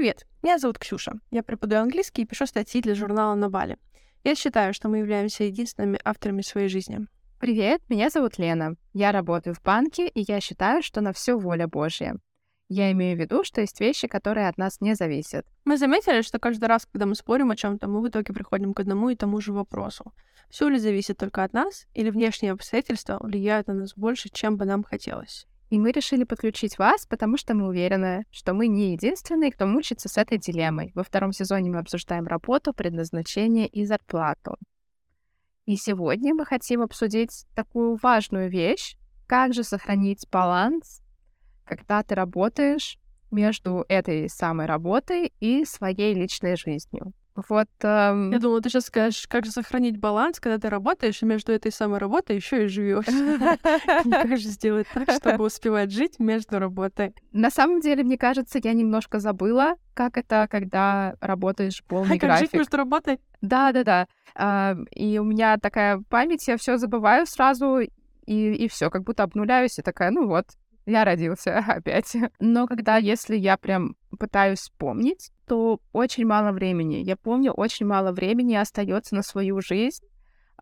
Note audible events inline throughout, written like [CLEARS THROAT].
Привет, меня зовут Ксюша. Я преподаю английский и пишу статьи для журнала «На Бали». Я считаю, что мы являемся единственными авторами своей жизни. Привет, меня зовут Лена. Я работаю в банке, и я считаю, что на все воля Божья. Я имею в виду, что есть вещи, которые от нас не зависят. Мы заметили, что каждый раз, когда мы спорим о чем-то, мы в итоге приходим к одному и тому же вопросу. Все ли зависит только от нас, или внешние обстоятельства влияют на нас больше, чем бы нам хотелось? И мы решили подключить вас, потому что мы уверены, что мы не единственные, кто мучится с этой дилеммой. Во втором сезоне мы обсуждаем работу, предназначение и зарплату. И сегодня мы хотим обсудить такую важную вещь, как же сохранить баланс, когда ты работаешь между этой самой работой и своей личной жизнью. Вот. Эм... Я думала, ты сейчас скажешь, как же сохранить баланс, когда ты работаешь, и между этой самой работой еще и живешь. [LAUGHS] [LAUGHS] Как же сделать так, чтобы успевать жить между работой? На самом деле, мне кажется, я немножко забыла, как это, когда работаешь полный график. [LAUGHS] Как жить между работой? Да, да, да. И у меня такая память, я все забываю сразу, и, и все, как будто обнуляюсь, и такая, ну вот, я родился [LAUGHS] опять. Но когда, если я прям пытаюсь вспомнить, то очень мало времени. Я помню, очень мало времени остается на свою жизнь.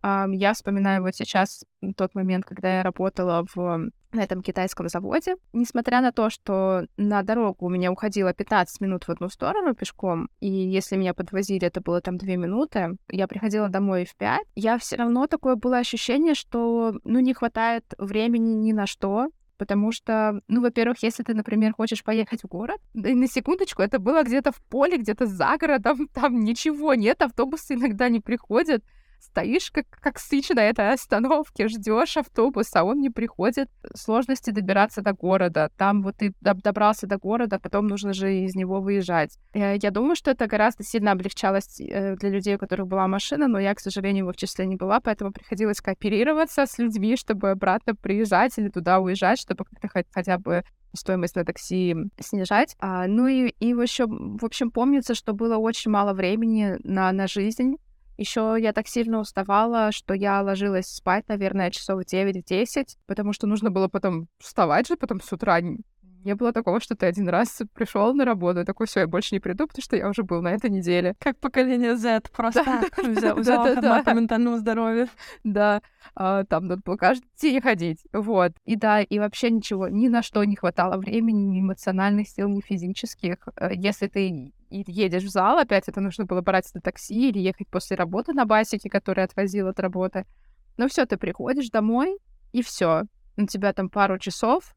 Я вспоминаю вот сейчас тот момент, когда я работала в на этом китайском заводе. Несмотря на то, что на дорогу у меня уходило 15 минут в одну сторону пешком, и если меня подвозили, это было там 2 минуты, я приходила домой в 5, я все равно такое было ощущение, что ну не хватает времени ни на что, Потому что, ну, во-первых, если ты, например, хочешь поехать в город, да и на секундочку, это было где-то в поле, где-то за городом, [LAUGHS] там ничего нет, автобусы иногда не приходят стоишь как, как сыч на этой остановке, ждешь автобус, а он не приходит. Сложности добираться до города. Там вот ты добрался до города, потом нужно же из него выезжать. Э, я думаю, что это гораздо сильно облегчалось э, для людей, у которых была машина, но я, к сожалению, в их числе не была, поэтому приходилось кооперироваться с людьми, чтобы обратно приезжать или туда уезжать, чтобы как-то хотя бы стоимость на такси снижать. А, ну и, и еще, в общем, помнится, что было очень мало времени на, на жизнь, еще я так сильно уставала, что я ложилась спать, наверное, часов 9-10, потому что нужно было потом вставать же потом с утра. Не было такого, что ты один раз пришел на работу, и такой, все, я больше не приду, потому что я уже был на этой неделе. Как поколение Z, просто [LAUGHS] взял, [LAUGHS] взял по ментальному здоровью. Да, а, там надо было каждый день ходить. Вот. И да, и вообще ничего, ни на что не хватало времени, ни эмоциональных сил, ни физических. Э, если ты и едешь в зал, опять это нужно было брать на такси или ехать после работы на басике, который отвозил от работы. Но все, ты приходишь домой, и все. У тебя там пару часов,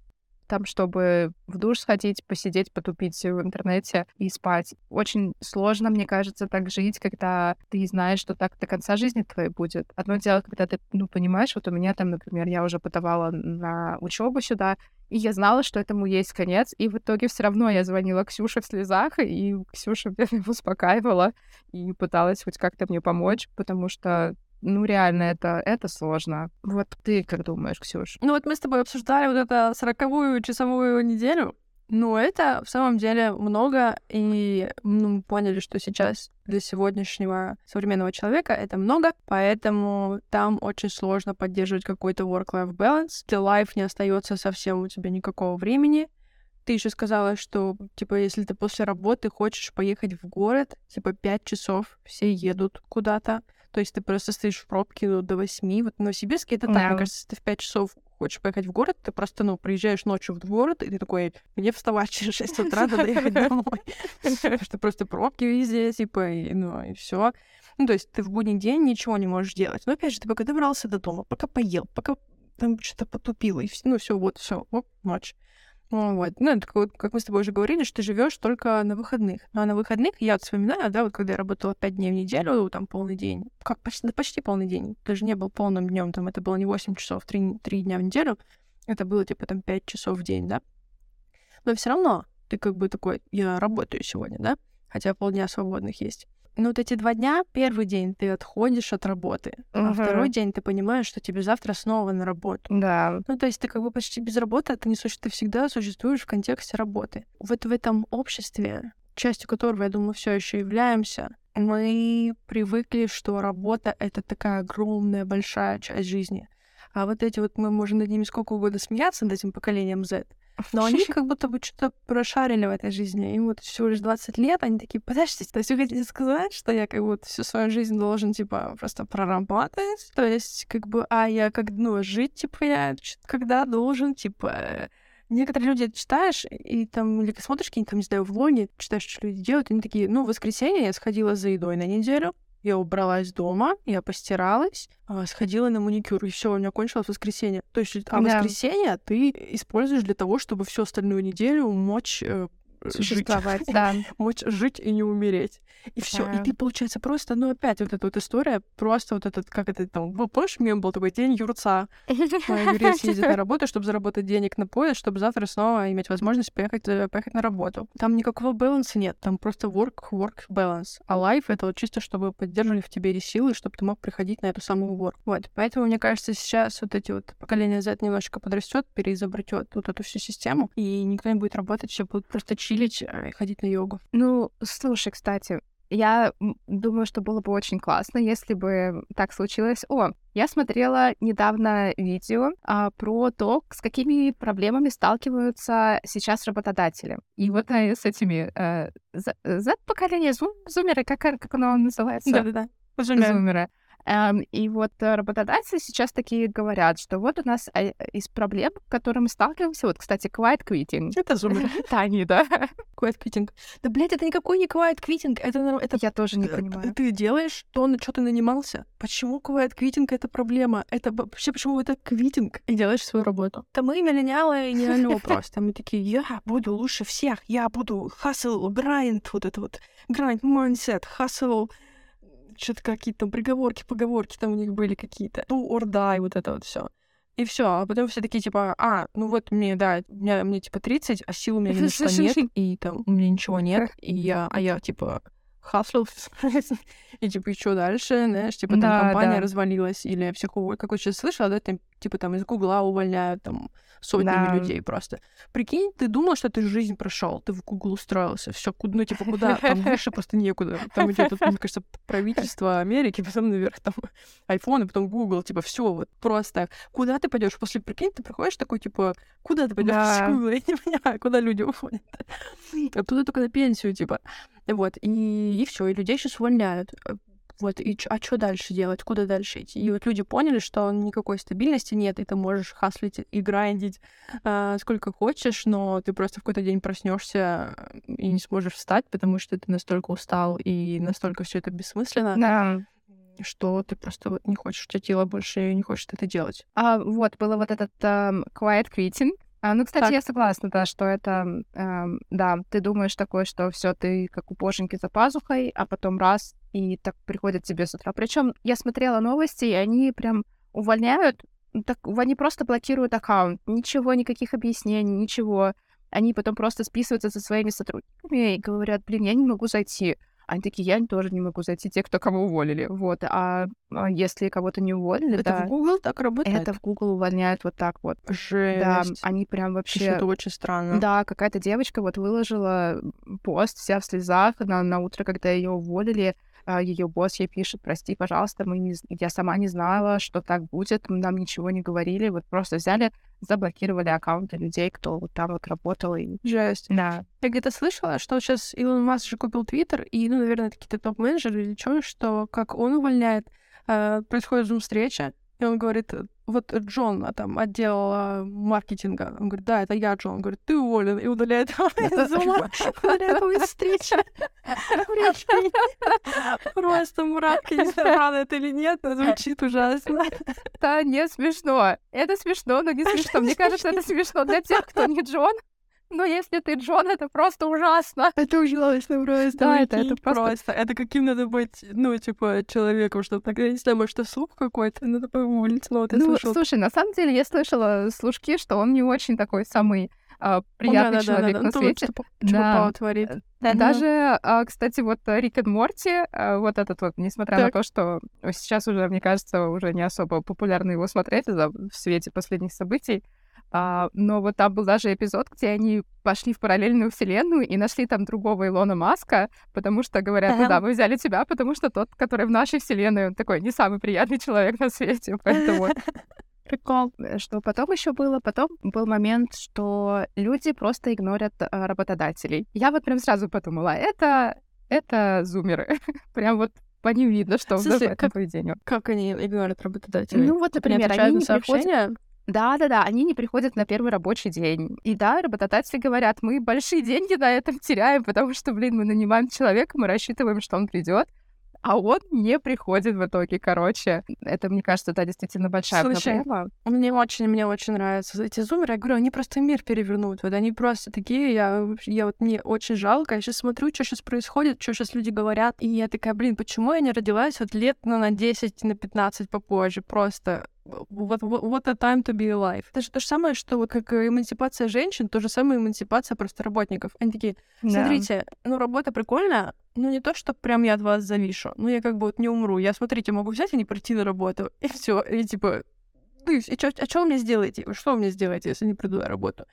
там, чтобы в душ сходить, посидеть, потупить в интернете и спать. Очень сложно, мне кажется, так жить, когда ты знаешь, что так до конца жизни твоей будет. Одно дело, когда ты, ну, понимаешь, вот у меня там, например, я уже подавала на учебу сюда, и я знала, что этому есть конец, и в итоге все равно я звонила Ксюше в слезах, и Ксюша [LAUGHS] меня успокаивала и пыталась хоть как-то мне помочь, потому что ну, реально, это, это сложно. Вот ты как думаешь, Ксюш? Ну, вот мы с тобой обсуждали вот эту сороковую часовую неделю. Ну, это в самом деле много, и ну, мы поняли, что сейчас для сегодняшнего современного человека это много, поэтому там очень сложно поддерживать какой-то work-life balance. Для life не остается совсем у тебя никакого времени. Ты еще сказала, что, типа, если ты после работы хочешь поехать в город, типа, пять часов все едут куда-то, то есть ты просто стоишь в пробке ну, до восьми. Вот в Новосибирске это так, мне кажется, ты в пять часов хочешь поехать в город, ты просто, ну, приезжаешь ночью в город, и ты такой, мне вставать через 6 утра, надо [LAUGHS] ехать домой. [LAUGHS] Что просто пробки везде, типа, и, ну, и все. Ну, то есть ты в будний день ничего не можешь делать. Но опять же, ты пока добрался до дома, пока поел, пока там что-то потупило, и все, ну, все, вот, все, оп, ночь. Вот. Ну, это как, как мы с тобой уже говорили, что ты живешь только на выходных. Ну, а на выходных я вот вспоминаю, да, вот когда я работала пять дней в неделю, там полный день, как почти, да, почти полный день, даже не был полным днем, там это было не 8 часов, 3, 3 дня в неделю, это было типа там 5 часов в день, да. Но все равно ты как бы такой, я работаю сегодня, да, хотя полдня свободных есть ну, вот эти два дня, первый день ты отходишь от работы, uh-huh. а второй день ты понимаешь, что тебе завтра снова на работу. Да. Ну, то есть ты как бы почти без работы, а ты не существуешь, ты всегда существуешь в контексте работы. Вот в этом обществе, частью которого, я думаю, все еще являемся, мы привыкли, что работа — это такая огромная, большая часть жизни. А вот эти вот, мы можем над ними сколько угодно смеяться, над этим поколением Z, Но они [LAUGHS] как будто бы что-то прошарили в этой жизни. Им вот всего лишь 20 лет, они такие, подождите, то есть вы хотите сказать, что я как будто всю свою жизнь должен, типа, просто проработать? То есть, как бы, а я как, ну, жить, типа, я когда должен, типа, Некоторые люди читаешь, и там, или смотришь какие-нибудь, там, не знаю, влоги, читаешь, что люди делают, и они такие, ну, в воскресенье я сходила за едой на неделю, я убралась дома, я постиралась, а, сходила на маникюр, и все, у меня кончилось воскресенье. То есть, а да. воскресенье ты используешь для того, чтобы всю остальную неделю мочь э, существовать, [LAUGHS] да. Мочь жить и не умереть. И все. Да. И ты, получается, просто, ну, опять вот эта вот история, просто вот этот, как это там, помнишь, мем был такой день юрца. Юрец ездит на [LAUGHS] работу, чтобы заработать денег на поезд, чтобы завтра снова иметь возможность поехать, э, поехать на работу. Там никакого баланса нет, там просто work-work balance. А life — это вот чисто, чтобы поддерживали в тебе силы, чтобы ты мог приходить на эту самую work. Вот. Поэтому, мне кажется, сейчас вот эти вот поколения Z немножко подрастет, переизобретет вот эту всю систему, и никто не будет работать, все будут просто чилить и ходить на йогу. Ну, слушай, кстати, я думаю, что было бы очень классно, если бы так случилось. О, я смотрела недавно видео а, про то, с какими проблемами сталкиваются сейчас работодатели. И вот а, с этими э, Z-поколение, зум, зумеры, как, как оно называется? Да-да-да. Зумеры. И вот э, работодатели сейчас такие говорят, что вот у нас э, из проблем, с которыми мы сталкиваемся, вот, кстати, quiet quitting. Это зумер. [LAUGHS] Тани, да. Quiet quitting. Да, блядь, это никакой не quiet quitting. Это, это... Я тоже не понимаю. Ты делаешь то, на что ты нанимался. Почему quiet quitting — это проблема? Это вообще почему это квитинг? И делаешь свою работу. Это мы миллениалы и не оно просто. Мы такие, я буду лучше всех. Я буду hustle, grind, вот это вот grind mindset, hustle, что-то какие-то там приговорки, поговорки там у них были какие-то. Do or die, вот это вот все. И все, а потом все такие типа, а, ну вот мне, да, мне, мне типа 30, а сил у меня ни что нет, [LAUGHS] и там у меня ничего нет, и я, а я типа хаслил, [LAUGHS] и типа, и что дальше, знаешь, типа там да, компания да. развалилась, или всех уволили, как вот сейчас слышала, да, там, типа там из Гугла увольняют там сотнями да. людей просто. Прикинь, ты думал, что ты жизнь прошел, ты в Google устроился, все, ну типа куда, там [LAUGHS] выше просто некуда, там идет, мне кажется, правительство Америки, потом наверх там iPhone, и потом Google, типа все вот просто. Куда ты пойдешь после, прикинь, ты приходишь такой типа, куда ты пойдешь да. Google, [LAUGHS] я не понимаю, куда люди уходят. Оттуда только на пенсию, типа. Вот, и, и все, и людей сейчас увольняют. Вот, и а что дальше делать? Куда дальше идти? И вот люди поняли, что никакой стабильности нет, и ты можешь хаслить и грандить э, сколько хочешь, но ты просто в какой-то день проснешься и не сможешь встать, потому что ты настолько устал и настолько все это бессмысленно. Да что ты просто вот не хочешь, у тебя тело больше не хочет это делать. А вот было вот этот um, quiet quitting, а, ну, кстати, так. я согласна, да, что это, э, да, ты думаешь такое, что все, ты как у боженьки за пазухой, а потом раз, и так приходят тебе с утра. Причем я смотрела новости, и они прям увольняют, так, они просто блокируют аккаунт, ничего, никаких объяснений, ничего. Они потом просто списываются со своими сотрудниками и говорят, блин, я не могу зайти. Они такие, я тоже не могу зайти, те, кто кого уволили. Вот. А, а если кого-то не уволили, это да, в Google так работает? Это в Google увольняют вот так вот. Жесть. Да, они прям вообще... Это очень странно. Да, какая-то девочка вот выложила пост вся в слезах на, на утро, когда ее уволили, ее босс ей пишет, прости, пожалуйста, мы не, я сама не знала, что так будет, нам ничего не говорили, вот просто взяли, заблокировали аккаунты людей, кто вот там вот работал. И... Жесть. Да. Я где-то слышала, что сейчас Илон Маск же купил Твиттер, и, ну, наверное, какие-то топ-менеджеры или что, что как он увольняет, э, происходит зум-встреча, и он говорит, вот Джон а там отдел маркетинга. Он говорит, да, это я, Джон. Он говорит, ты уволен. И удаляет его из встречи. Просто мрак, я не знаю, это или нет, но звучит ужасно. Да, не смешно. Это смешно, но не смешно. Мне кажется, это смешно для тех, кто не Джон. Но если ты Джон, это просто ужасно. [LAUGHS] Это ужасно просто. Да, это, это просто... просто... Это каким надо быть, ну, типа, человеком, чтобы тогда, не знаю, может, слух какой-то, надо уволить, но вот Ну, слышала... слушай, на самом деле я слышала слушки, что он не очень такой самый а, приятный да, человек да, да, на свете. Что, да. творит. Да, Даже, а, кстати, вот Рик и Морти, а, вот этот вот, несмотря так. на то, что сейчас уже, мне кажется, уже не особо популярно его смотреть в свете последних событий, а, но вот там был даже эпизод, где они пошли в параллельную вселенную и нашли там другого Илона Маска, потому что говорят, ну да, мы взяли тебя, потому что тот, который в нашей вселенной, он такой не самый приятный человек на свете, поэтому... [LAUGHS] Прикол. Э, что потом еще было? Потом был момент, что люди просто игнорят а, работодателей. Я вот прям сразу подумала, это, это зумеры. [LAUGHS] прям вот по ним видно, что Слушай, в как- поведению. Как они игнорят работодателей? Ну вот, например, они не приходят... сообщения? Да, да, да, они не приходят на первый рабочий день. И да, работодатели говорят, мы большие деньги на этом теряем, потому что, блин, мы нанимаем человека, мы рассчитываем, что он придет, а он не приходит в итоге, короче. Это, мне кажется, да, действительно большая Слушай, проблема. Мне очень, мне очень нравятся эти зумеры. Я говорю, они просто мир перевернут. Вот они просто такие, я, я вот мне очень жалко. Я сейчас смотрю, что сейчас происходит, что сейчас люди говорят. И я такая, блин, почему я не родилась вот лет ну, на 10, на 15 попозже? Просто what, what a time to be alive. Это же то же самое, что вот как э, эмансипация женщин, то же самое эмансипация просто работников. Они такие, Да. Смотрите, ну работа прикольная, но не то, что прям я от вас завишу. Ну я как бы вот не умру. Я, смотрите, могу взять и не прийти на работу. И все. И типа, ну и, чё, а что вы мне сделаете? Что вы мне сделаете, если не приду на работу?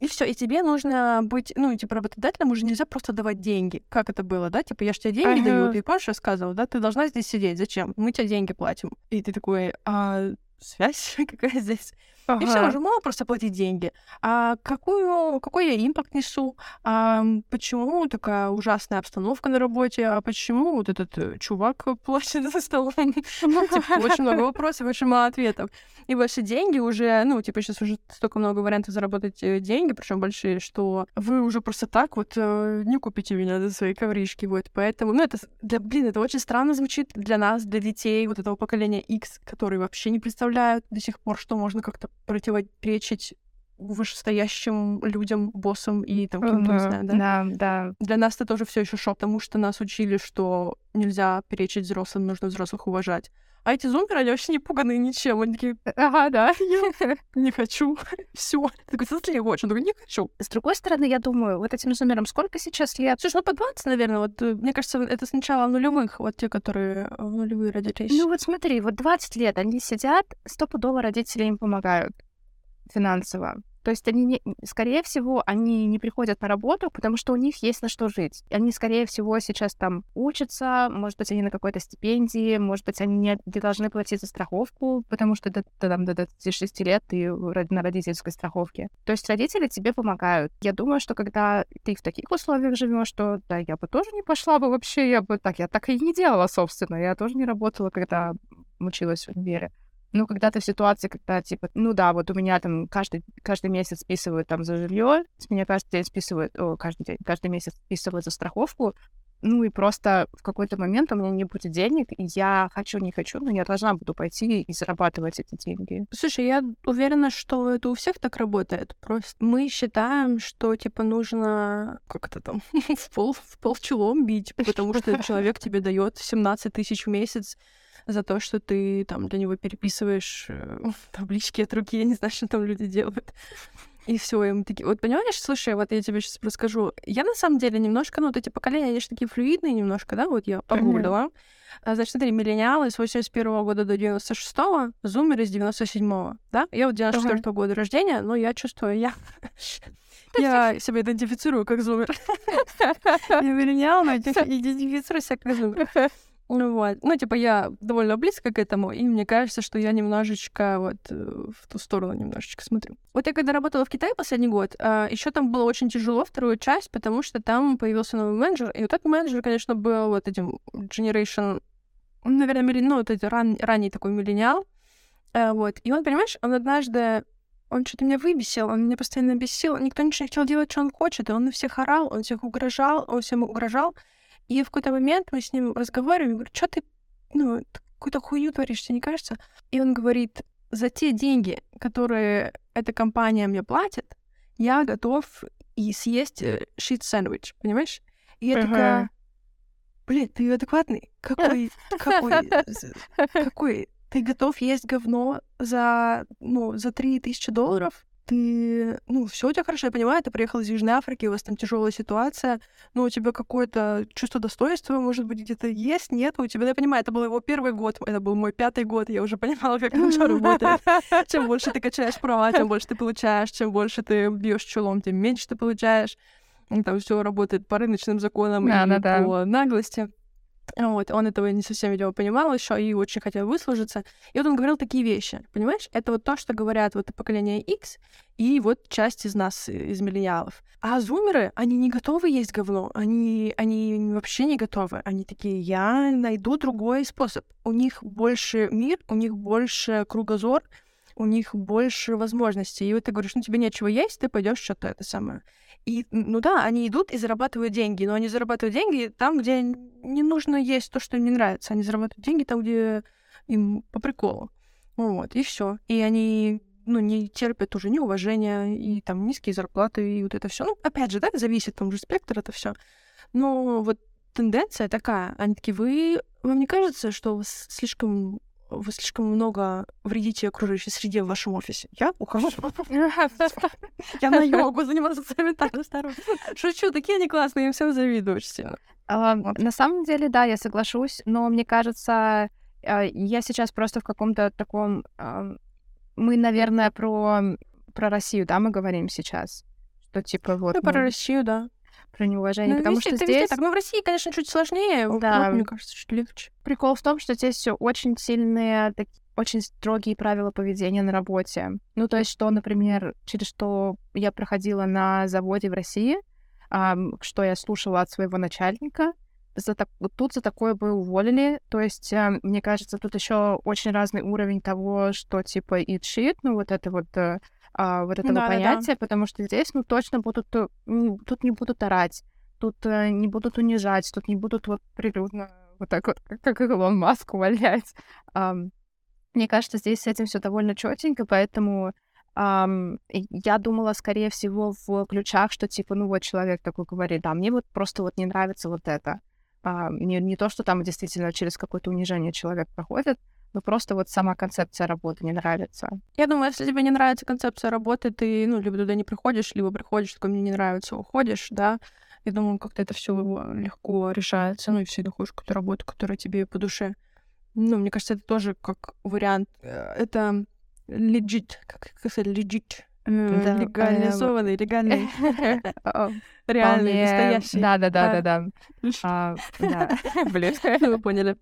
И все, и тебе нужно быть, ну, типа, работодателем уже нельзя просто давать деньги. Как это было, да? Типа, я же тебе деньги даю, Ага. ты помнишь, рассказывал, да? Ты должна здесь сидеть. Зачем? Мы тебе деньги платим. И ты такой, а связь [LAUGHS] какая здесь? И все, Ага. уже мало просто платить деньги. А какую, какой я импакт несу? А почему такая ужасная обстановка на работе? А почему вот этот э, чувак плачет [LAUGHS] за столом? [LAUGHS] Типа, очень много [LAUGHS] вопросов, очень мало ответов. И ваши деньги уже, ну, типа, сейчас уже столько много вариантов заработать э, деньги, причем большие, что вы уже просто так вот э, не купите меня за свои ковришки, вот. Поэтому, ну, это, для, блин, это очень странно звучит для нас, для детей вот этого поколения X, которые вообще не представляют до сих пор, что можно как-то противоречить вышестоящим людям, боссам и там каким-то, не знаю, да? Да, да. Для нас это тоже все еще шок, потому что нас учили, что нельзя перечить взрослым, нужно взрослых уважать. А эти зумеры, они вообще не пуганы ничем. Они такие, Ага, да. [LAUGHS] [LAUGHS] не хочу. [LAUGHS] Все. Такой, смотри, я очень. Такой, не хочу. С другой стороны, я думаю, вот этим зумерам сколько сейчас лет? Слушай, ну по 20, наверное, вот, э, мне кажется, это с начала нулевых, вот те, которые э, в нулевые родились. Ну вот смотри, вот 20 лет они сидят, стопудово родители им помогают финансово. То есть они, не, скорее всего, они не приходят на работу, потому что у них есть на что жить. Они, скорее всего, сейчас там учатся, может быть, они на какой-то стипендии, может быть, они не, не должны платить за страховку, потому что до, там, до 26 лет ты на родительской страховке. То есть родители тебе помогают. Я думаю, что когда ты в таких условиях живешь, то да, я бы тоже не пошла бы вообще, я бы так, я так и не делала, собственно. Я тоже не работала, когда училась в универе. Ну, когда ты в ситуации, когда, типа, ну да, вот у меня там каждый, каждый месяц списывают там за жилье, с меня каждый день списывают, о, каждый день, каждый месяц списывают за страховку, ну и просто в какой-то момент у меня не будет денег, и я хочу, не хочу, но я должна буду пойти и зарабатывать эти деньги. Слушай, я уверена, что это у всех так работает. Просто мы считаем, что типа нужно как это там [LAUGHS] в пол в пол челом бить, [LAUGHS] потому что человек тебе дает 17 тысяч в месяц за то, что ты там для него переписываешь э, [LAUGHS] таблички от руки, я не знаю, что там люди делают. И все, и мы такие... Вот понимаешь, слушай, вот я тебе сейчас расскажу. Я на самом деле немножко, ну, вот эти поколения, они же такие флюидные немножко, да, вот я погуглила. А, Значит, смотри, миллениалы с 81 года до 96 зумеры с 97 да? Я вот 94 -го года рождения, но я чувствую, я... [LAUGHS] Я [LAUGHS] себя идентифицирую как зумер. Я миллениал, но идентифицирую себя как зумер. Ну вот. Ну, типа, я довольно близко к этому, и мне кажется, что я немножечко вот э, в ту сторону немножечко смотрю. Вот я когда работала в Китае последний год, еще там было очень тяжело вторую часть, потому что там появился новый менеджер, и вот этот менеджер, конечно, был вот этим generation, наверное, милли- ну, вот это ран- ранний такой миллениал, Э, вот. И он, понимаешь, он однажды он что-то меня выбесил, он меня постоянно бесил, никто ничего не хотел делать, что он хочет, и он на всех орал, он всех угрожал, он всем угрожал, и в какой-то момент мы с ним разговариваем, я говорю, что ты, ну, какую-то хуйню творишь, тебе не кажется? И он говорит, за те деньги, которые эта компания мне платит, я готов и съесть шит-сэндвич, понимаешь? И я Ага. такая, блин, ты адекватный? Какой, какой, какой? Ты готов есть говно за, ну, за 3000 долларов? Ты, ну, все у тебя хорошо, я понимаю, ты приехал из Южной Африки, у вас там тяжелая ситуация, но у тебя какое-то чувство достоинства, может быть, где-то есть, нет, у тебя, я понимаю, это был его первый год, это был мой пятый год, я уже [LAUGHS] понимала, как это всё работает. Чем больше ты качаешь права, тем больше ты получаешь, чем больше ты бьешь чулом, тем меньше ты получаешь. Там все работает по рыночным законам и по наглости. Вот, он этого не совсем, видимо, понимал еще и очень хотел выслужиться. И вот он говорил такие вещи, понимаешь? Это вот то, что говорят вот поколение X и вот часть из нас, из миллениалов. А зумеры, они не готовы есть говно, они, они вообще не готовы. Они такие, я найду другой способ. У них больше мир, у них больше кругозор, у них больше возможностей. И вот ты говоришь, ну тебе нечего есть, ты пойдешь что-то это самое. И, ну да, они идут и зарабатывают деньги, но они зарабатывают деньги там, где не нужно есть то, что им не нравится. Они зарабатывают деньги там, где им по приколу. Вот, и все. И они ну, не терпят уже неуважения, и там низкие зарплаты, и вот это все. Ну, опять же, да, зависит там же спектр это все. Но вот тенденция такая. Они такие, вы... Вам не кажется, что у вас слишком вы слишком много вредите окружающей среде в вашем офисе. Я ухожу. [LAUGHS] Я на йогу [LAUGHS] заниматься ментальной здоровьем. Шучу, такие они классные, им всем завидую очень сильно. На самом деле, да, я соглашусь, но мне кажется, а, я сейчас просто в каком-то таком... Мы, наверное, про, про Россию, да, мы говорим сейчас? Что типа вот... Ну, про Россию, да про неуважение, ну, потому везде, что здесь... так. Ну, в России, конечно, чуть сложнее, да. но, мне кажется, чуть легче. Прикол в том, что здесь все очень сильные, так, очень строгие правила поведения на работе. Ну, то есть, что, например, через что я проходила на заводе в России, эм, что я слушала от своего начальника, за так, тут за такое бы уволили. То есть, э, мне кажется, тут еще очень разный уровень того, что типа и cheat, ну вот это вот э, а, вот этого да, понятия, да, да. потому что здесь, ну, точно будут, э, тут не будут орать, тут э, не будут унижать, тут не будут вот прилюдно вот так вот, как Илон Маск [LAUGHS] увольнять. Um, мне кажется, здесь с этим все довольно четенько, поэтому um, я думала, скорее всего, в ключах, что типа, ну вот человек такой говорит, да, мне вот просто вот не нравится вот это. Uh, не, не то, что там действительно через какое-то унижение человек проходит, ну, просто вот сама концепция работы не нравится. Я думаю, если тебе не нравится концепция работы, ты, ну, либо туда не приходишь, либо приходишь, такой, мне не нравится, уходишь, да. Я думаю, как-то это все легко решается, ну, и все находишь какую-то работу, которая тебе по душе. Ну, мне кажется, это тоже как вариант. Э, это legit, как сказать, legit, да, легализованный, легальный, [LAUGHS] [LAUGHS] реальный, настоящий. Да, да, да, да, да. Блин, [LAUGHS] вы поняли.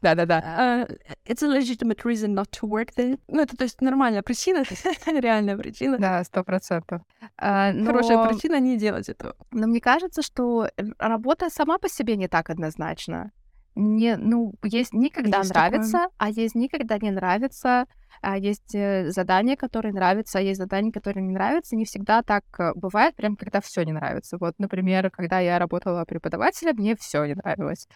Да-да-да. Uh, it's a legitimate reason not to work there. Ну, это, то есть, нормальная причина, реальная причина. Да, сто процентов. Uh, но... Хорошая причина не делать этого. Но мне кажется, что работа сама по себе не так однозначна. Не, ну, есть никогда нравится, а есть никогда не нравится, а есть э, задания, которые нравятся, а есть задания, которые не нравятся. Не всегда так э, бывает, прям когда все не нравится. Вот, например, когда я работала преподавателем, мне все не нравилось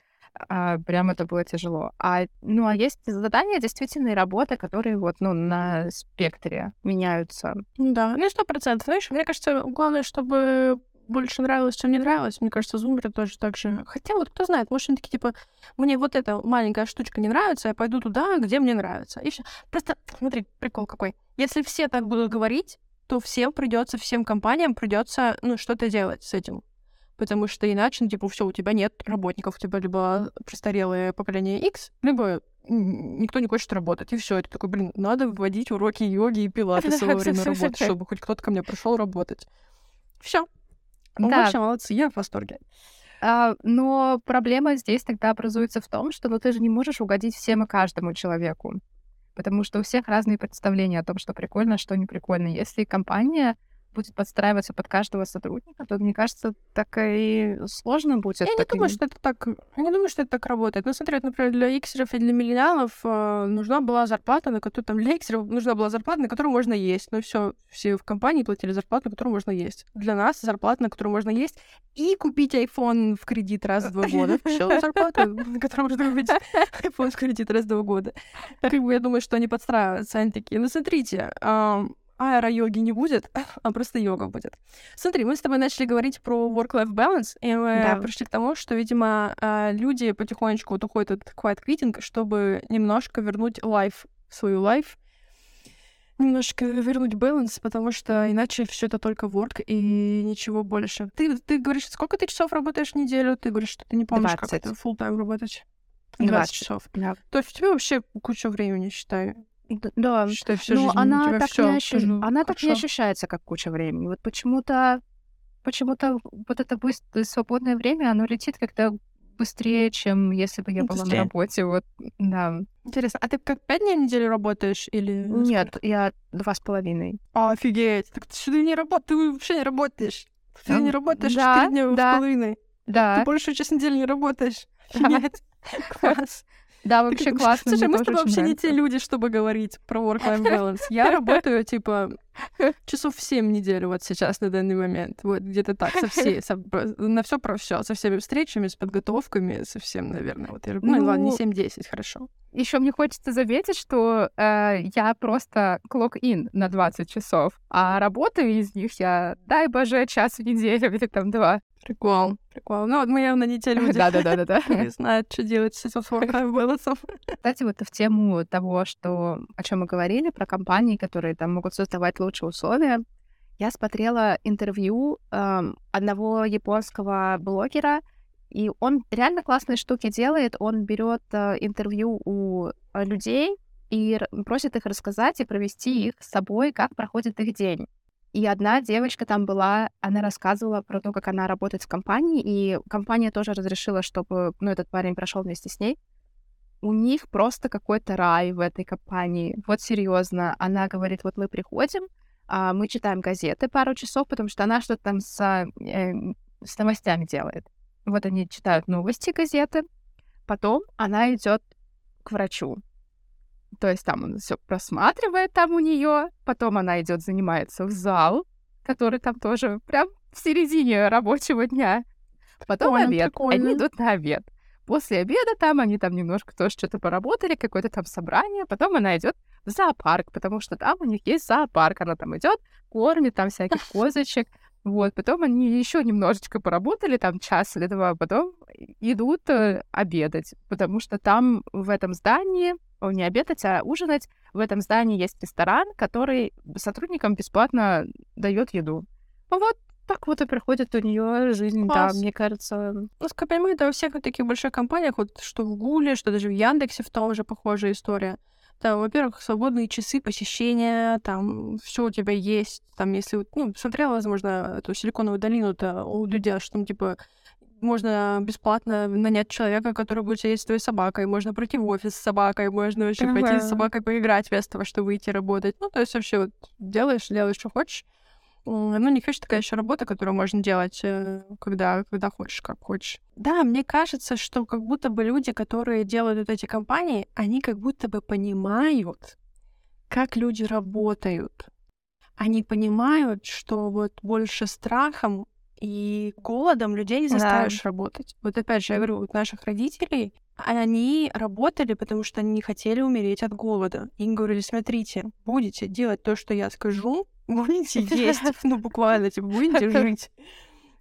а, прям это было тяжело. А, ну, а есть задания, действительно, и работы, которые вот, ну, на спектре меняются. Да, ну, сто процентов. Знаешь, мне кажется, главное, чтобы больше нравилось, чем не нравилось. Мне кажется, зумеры тоже так же. Хотя вот кто знает, может, они такие, типа, мне вот эта маленькая штучка не нравится, я пойду туда, где мне нравится. И все. Просто, смотри, прикол какой. Если все так будут говорить, то всем придется, всем компаниям придется, ну, что-то делать с этим потому что иначе, ну, типа, все, у тебя нет работников, у тебя либо престарелое поколение X, либо никто не хочет работать, и все. Это такой, блин, надо вводить уроки йоги и пилатеса во время работы, чтобы хоть кто-то ко мне пришел работать. Все. Да. Вообще молодцы, я в восторге. А, но проблема здесь тогда образуется в том, что ну, ты же не можешь угодить всем и каждому человеку. Потому что у всех разные представления о том, что прикольно, что не прикольно. Если компания будет подстраиваться под каждого сотрудника, то, мне кажется, так и сложно будет. Я не думаю, и... что это так... Я не думаю, что это так работает. Ну, смотри, например, для иксеров и для миллениалов э, нужна была зарплата, на которую там для иксеров нужна была зарплата, на которую можно есть. Ну, все, все в компании платили зарплату, на которую можно есть. Для нас зарплата, на которую можно есть, и купить iPhone в кредит раз в два года. [LAUGHS] Все, зарплата, на которую можно купить iPhone в кредит раз в два года. Я думаю, что они подстраиваются. Они такие, ну, смотрите, аэро-йоги не будет, [LAUGHS] а просто йога будет. Смотри, мы с тобой начали говорить про work-life balance, и мы да. пришли к тому, что, видимо, а, люди потихонечку вот уходят от quiet quitting, чтобы немножко вернуть life свою life, немножко вернуть баланс, потому что иначе все это только work и ничего больше. Ты, ты говоришь, сколько ты часов работаешь в неделю? Ты говоришь, что ты не помнишь, 20. как это full time работать. 20, 20 часов. Да. То есть у тебя вообще куча времени, считаю. Да, что всю но жизнь она так, всё не ощу... она так не ощущается, как куча времени. Вот почему-то почему-то вот это быстрое свободное время, оно летит, когда быстрее, чем если бы я была Быстрее. на работе. Вот, да. Интересно, а ты как пять дней в неделю работаешь или... Нет, я два с половиной. Офигеть, так ты сюда не работаешь, ты вообще не работаешь. Ты Ам, не работаешь да, дня да. с половиной. Да, Ты большую часть недели не работаешь. Офигеть. [LAUGHS] Класс. Да, вообще классно. Слушай, мы с тобой вообще не те люди, чтобы говорить про work-life [LAUGHS] balance. Я работаю, типа, [LAUGHS] часов в семь в неделю вот сейчас, на данный момент. Вот где-то так, со всей, со- на все про все, со всеми встречами, с подготовками, со всем, наверное. Вот я, люблю. ну, ладно, не Ну, 7-10, хорошо. Еще мне хочется заметить, что э, я просто клок-ин на 20 часов, а работаю из них я, дай боже, час в неделю [LAUGHS] или там два. Прикол, прикол. Ну, вот мы явно не те люди, Да-да-да-да-да. [LAUGHS] которые знают, что делать с этим work-life balance. Кстати, вот в тему того, что, о чем мы говорили, про компании, которые там могут создавать лучшие условия, я смотрела интервью эм, одного японского блогера, и он реально классные штуки делает. Он берет э, интервью у э, людей и просит их рассказать и провести их с собой, как проходит их день. И одна девочка там была, она рассказывала про то, как она работает в компании, и компания тоже разрешила, чтобы ну, этот парень прошел вместе с ней у них просто какой-то рай в этой компании. Вот серьезно. Она говорит, вот мы приходим, а, мы читаем газеты пару часов, потому что она что-то там с, э, с новостями делает. Вот они читают новости газеты, потом она идет к врачу. То есть там он все просматривает там у нее, потом она идет занимается в зал, который там тоже прям в середине рабочего дня. Потом Прикольно, обед. прикольно. Они идут на обед. После обеда там они там немножко тоже что-то поработали, какое-то там собрание. Потом она идет в зоопарк, потому что там у них есть зоопарк. Она там идет, кормит там всяких [LAUGHS] козочек. Вот, потом они еще немножечко поработали, там час или два, потом идут э, обедать, потому что там в этом здании, не обедать, а ужинать, в этом здании есть ресторан, который сотрудникам бесплатно дает еду. Вот так вот и проходит у нее жизнь, Класс. да, мне кажется. Ну, скажем, понимаю, это во всех вот таких больших компаниях, вот что в Гуле, что даже в Яндексе в том же похожая история. Там, во-первых, свободные часы посещения, там все у тебя есть. Там, если ну, смотрела, возможно, эту силиконовую долину-то у Дудя, что там, типа, можно бесплатно нанять человека, который будет сидеть с твоей собакой, можно пройти в офис с собакой, можно вообще пойти Ага. с собакой поиграть вместо того, чтобы выйти работать. Ну, то есть вообще вот делаешь, делаешь, что хочешь. Ну, не хочешь, такая еще работа, которую можно делать, э, когда, когда хочешь, как хочешь. Да, мне кажется, что как будто бы люди, которые делают вот эти компании, они как будто бы понимают, как люди работают. Они понимают, что вот больше страхом и голодом людей не Да. заставишь работать. Вот опять же, я говорю, вот наших родителей, они работали, потому что они не хотели умереть от голода. Им говорили, смотрите, будете делать то, что я скажу, [LAUGHS] будете [LAUGHS] есть, ну буквально, типа, будете [LAUGHS] жить.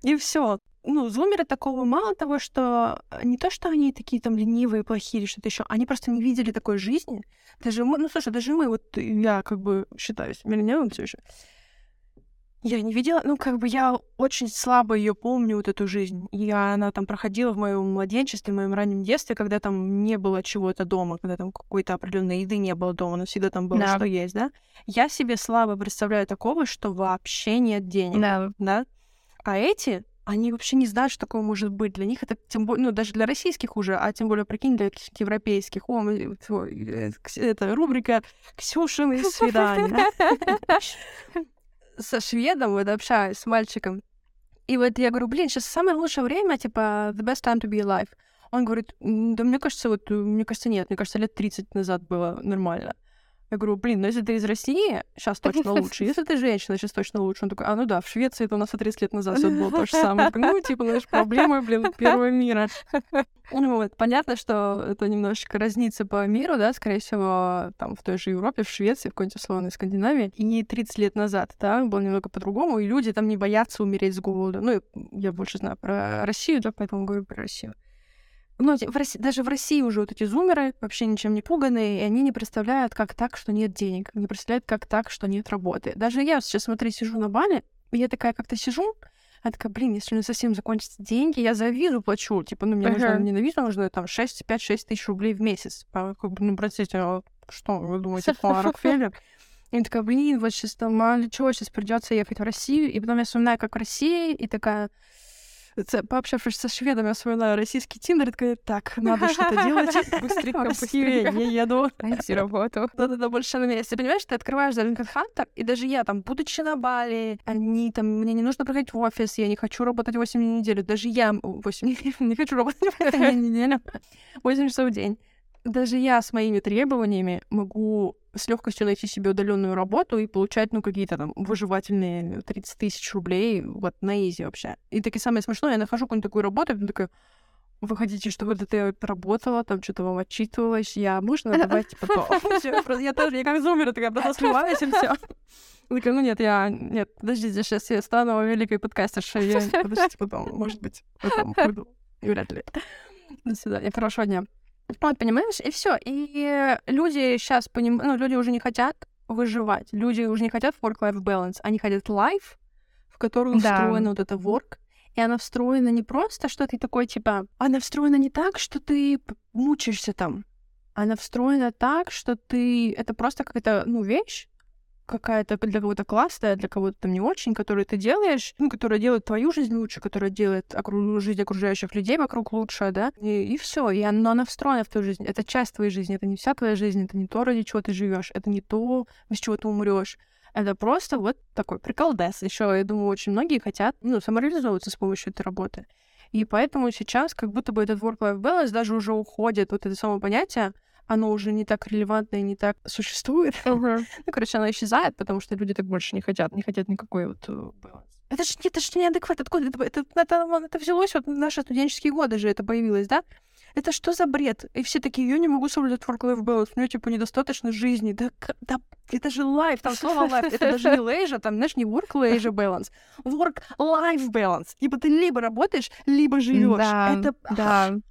И все. Ну, зумеры такого мало того, что э, не то, что они такие там ленивые, плохие или что-то еще, они просто не видели такой жизни. Даже мы, ну слушай, даже мы, вот я как бы считаюсь миллионером все еще. Я не видела, ну, как бы я очень слабо ее помню, вот эту жизнь. И она там проходила в моем младенчестве, в моем раннем детстве, когда там не было чего-то дома, когда там какой-то определенной еды не было дома, но всегда там было Да. что есть, да? Я себе слабо представляю такого, что вообще нет денег, Да. да? А эти, они вообще не знают, что такое может быть. Для них это тем более, ну, даже для российских уже, а тем более, прикинь, для каких-то европейских. О, мы, э, кс- это рубрика «Ксюшины свидания». [LAUGHS] [LAUGHS] Со шведом вот общаюсь, с мальчиком. И вот я говорю, блин, сейчас самое лучшее время, типа, the best time to be alive. Он говорит, «М, да мне кажется, вот, э, мне кажется, нет, мне кажется, лет 30 назад было нормально. Я говорю, блин, ну если ты из России, сейчас точно лучше. Если ты женщина, сейчас точно лучше. Он такой, а ну да, в Швеции это у нас и 30 лет назад все было то же самое. Ну, типа, знаешь, проблемы, блин, [LAUGHS] первого мира. Ну вот, понятно, что это немножечко разнится по миру, да, скорее всего, там в той же Европе, в Швеции, в какой-нибудь условной Скандинавии. И 30 лет назад, да, было немного по-другому, и люди там не боятся умереть с голоду. Ну, я больше знаю про Россию, да, поэтому говорю про Россию. Ну, в России, даже в России уже вот эти зумеры вообще ничем не пуганные, и они не представляют, как так, что нет денег, не представляют, как так, что нет работы. Даже я сейчас, смотри, сижу на Бали, и я такая как-то сижу, я такая, блин, если у меня совсем закончатся деньги, я за визу плачу. Типа, ну, мне нужно Ага. не на визу, нужно там 6, 5-6 тысяч рублей в месяц. А, как бы, ну, простите, а что вы думаете, по Рокфеллер? И такая, блин, вот сейчас там, а что, сейчас придется ехать в Россию. И потом я вспоминаю, как в России, и такая, Це, пообщавшись со шведами, я вспоминаю российский тиндер, и такая, так, надо что-то делать. Быстренько, [LAUGHS] быстрее, я еду. Найти работу. [LAUGHS] Да-да-да, больше на месте. Понимаешь, ты открываешь за Хантер, и даже я там, будучи на Бали, они там, мне не нужно приходить в офис, я не хочу работать 8 дней в неделю. Даже я 8 [LAUGHS] не хочу работать 8 дней в неделю. 8 часов в день. Даже я с моими требованиями могу с легкостью найти себе удаленную работу и получать, ну, какие-то там выживательные 30 тысяч рублей вот на изи вообще. И таки самое смешное, я нахожу какую-нибудь такую работу, и такая, вы хотите, чтобы это работала, там что-то вам отчитывалось, я можно давайте [LAUGHS] потом. Я тоже, я как зумер, такая просто сливаюсь и все. Такая, ну нет, я... Нет, подождите, сейчас я стану великой подкастершей. Я... Подождите, потом, может быть, потом пойду. Вряд ли. До свидания. Хорошего дня. Вот, понимаешь, и все. И люди сейчас понимают, ну, люди уже не хотят выживать. Люди уже не хотят work-life balance. Они хотят life, в которую да. встроена вот эта work. И она встроена не просто, что ты такой, типа... Она встроена не так, что ты мучаешься там. Она встроена так, что ты... Это просто какая-то, ну, вещь, какая-то для кого-то классная, для кого-то там не очень, которую ты делаешь, ну, которая делает твою жизнь лучше, которая делает округ... жизнь окружающих людей вокруг лучше, да, и, и все, и она, она встроена в твою жизнь. Это часть твоей жизни, это не вся твоя жизнь, это не то, ради чего ты живешь, это не то, без чего ты умрешь. Это просто вот такой приколдес. Еще, я думаю, очень многие хотят, ну, самореализовываться с помощью этой работы. И поэтому сейчас как будто бы этот work-life balance даже уже уходит, вот это само понятие, оно уже не так релевантно и не так существует. Uh-huh. [LAUGHS] ну, короче, оно исчезает, потому что люди так больше не хотят, не хотят никакой вот э. Это же, это же неадекват. Откуда это, это, это, это взялось? Вот в наши студенческие годы же это появилось, да? Это что за бред? И все такие, я не могу соблюдать work-life balance, у меня, типа, недостаточно жизни. Да, да это же life, там слово life, это даже не leisure, там, знаешь, не work-leisure balance, work-life balance. Типа ты либо работаешь, либо живешь. Да, это... да. Нет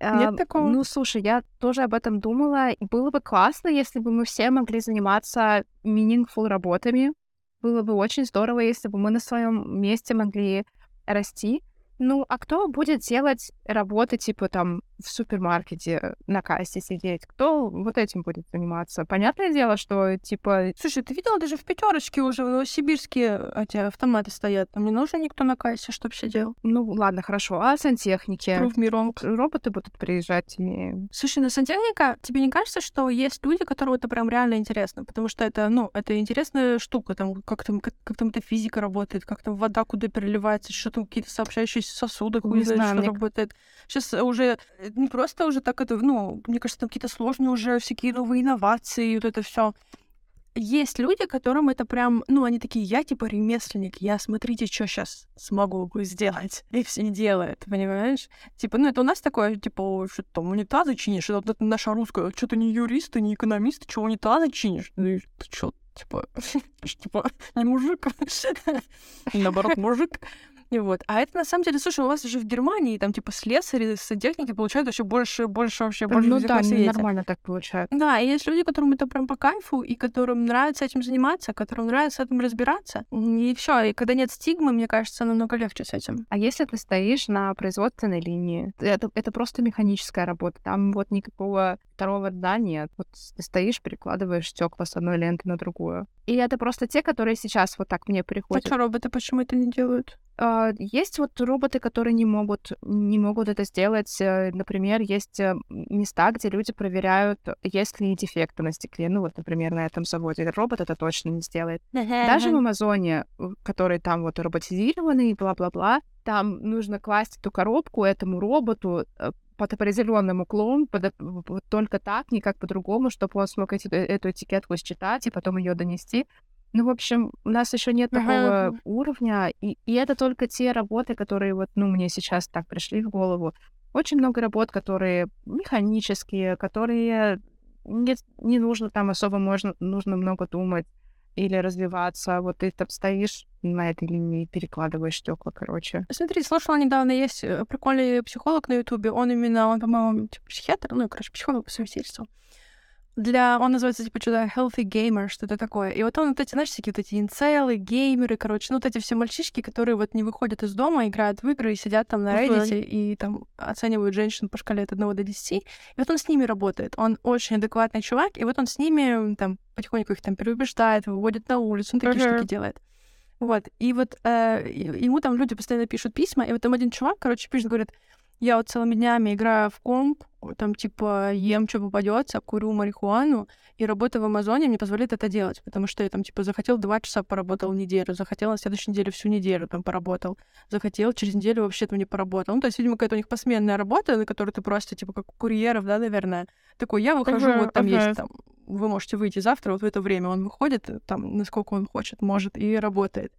а, такого? Ну, слушай, я тоже об этом думала, и было бы классно, если бы мы все могли заниматься meaningful работами. Было бы очень здорово, если бы мы на своем месте могли расти. Ну, а кто будет делать работы, типа, там, в супермаркете на кассе сидеть? Кто вот этим будет заниматься? Понятное дело, что, типа... Слушай, ты видела, даже в пятерочке уже в Новосибирске эти автоматы стоят. Там не нужен никто на кассе, чтобы сидел. Ну, ладно, хорошо. А сантехники? Профмиром. Роботы будут приезжать и... Слушай, на сантехника, тебе не кажется, что есть люди, которым это прям реально интересно? Потому что это, ну, это интересная штука. Там, как там, как, как там эта физика работает, как там вода куда переливается, что там какие-то сообщающиеся сосуды, знает, что мне... работает. Сейчас уже э, не просто уже так это, ну, мне кажется, там какие-то сложные уже всякие новые инновации, вот это все. Есть люди, которым это прям, ну, они такие, я типа ремесленник, я смотрите, что сейчас смогу сделать. [LAUGHS] И все делают, понимаешь? Типа, ну, это у нас такое, типа, что там унитазы чинишь, это, это наша русская, что ты не юрист, ты не экономист, ты что унитазы чинишь? Ты, ты что, типа, [LAUGHS] типа, не мужик, [LAUGHS] наоборот, мужик. Вот. А это на самом деле, слушай, у вас же в Германии там типа слесари, сантехники получают вообще больше, больше вообще, больше Ну да, нормально так получают. Да, и есть люди, которым это прям по кайфу, и которым нравится этим заниматься, которым нравится этим разбираться. И все. И когда нет стигмы, мне кажется, намного легче с этим. А если ты стоишь на производственной линии, это, это просто механическая работа. Там вот никакого второго дна нет. Вот ты стоишь, перекладываешь стекла с одной ленты на другую. И это просто те, которые сейчас вот так мне приходят. А что роботы почему это не делают? Uh, есть вот роботы, которые не могут, не могут это сделать. Э, например, есть э, места, где люди проверяют, есть ли дефекты на стекле. Ну вот, например, на этом заводе. Робот это точно не сделает. Даже в Амазоне, который там вот роботизированный, бла-бла-бла, там нужно класть эту коробку этому роботу, э, под определенным уклон, под, вот только так, никак по-другому, чтобы он смог эти, эту этикетку считать и потом ее донести. Ну, в общем, у нас еще нет такого uh-huh. уровня, и, и это только те работы, которые вот, ну, мне сейчас так пришли в голову. Очень много работ, которые механические, которые не, не нужно там особо можно, нужно много думать или развиваться. Вот ты там стоишь на этой линии, перекладываешь стекла, короче. Смотри, слушала недавно, есть э, прикольный психолог на Ютубе, он именно, он, по-моему, типа, психиатр, ну, короче, психолог по совместительству для... Он называется, типа, что-то healthy gamer, что-то такое. И вот он вот эти, знаешь, всякие вот эти инцелы, геймеры, короче, ну вот эти все мальчишки, которые вот не выходят из дома, играют в игры и сидят там на Reddit uh-huh. и там оценивают женщин по шкале от 1 до 10. И вот он с ними работает. Он очень адекватный чувак, и вот он с ними там потихоньку их там переубеждает, выводит на улицу, он такие uh-huh. штуки делает. Вот, и вот э, ему там люди постоянно пишут письма, и вот там один чувак, короче, пишет, говорит, я вот целыми днями играю в комп, там, типа, ем, что попадется, курю марихуану, и работа в Амазоне мне позволяет это делать, потому что я там, типа, захотел два часа поработал неделю, захотел на следующей неделе всю неделю там поработал, захотел через неделю вообще там не поработал. Ну, то есть, видимо, какая-то у них посменная работа, на которую ты просто, типа, как у курьеров, да, наверное. Такой, я выхожу, uh-huh, вот там uh-huh. есть там, вы можете выйти завтра, вот в это время он выходит, там, насколько он хочет, может, и работает.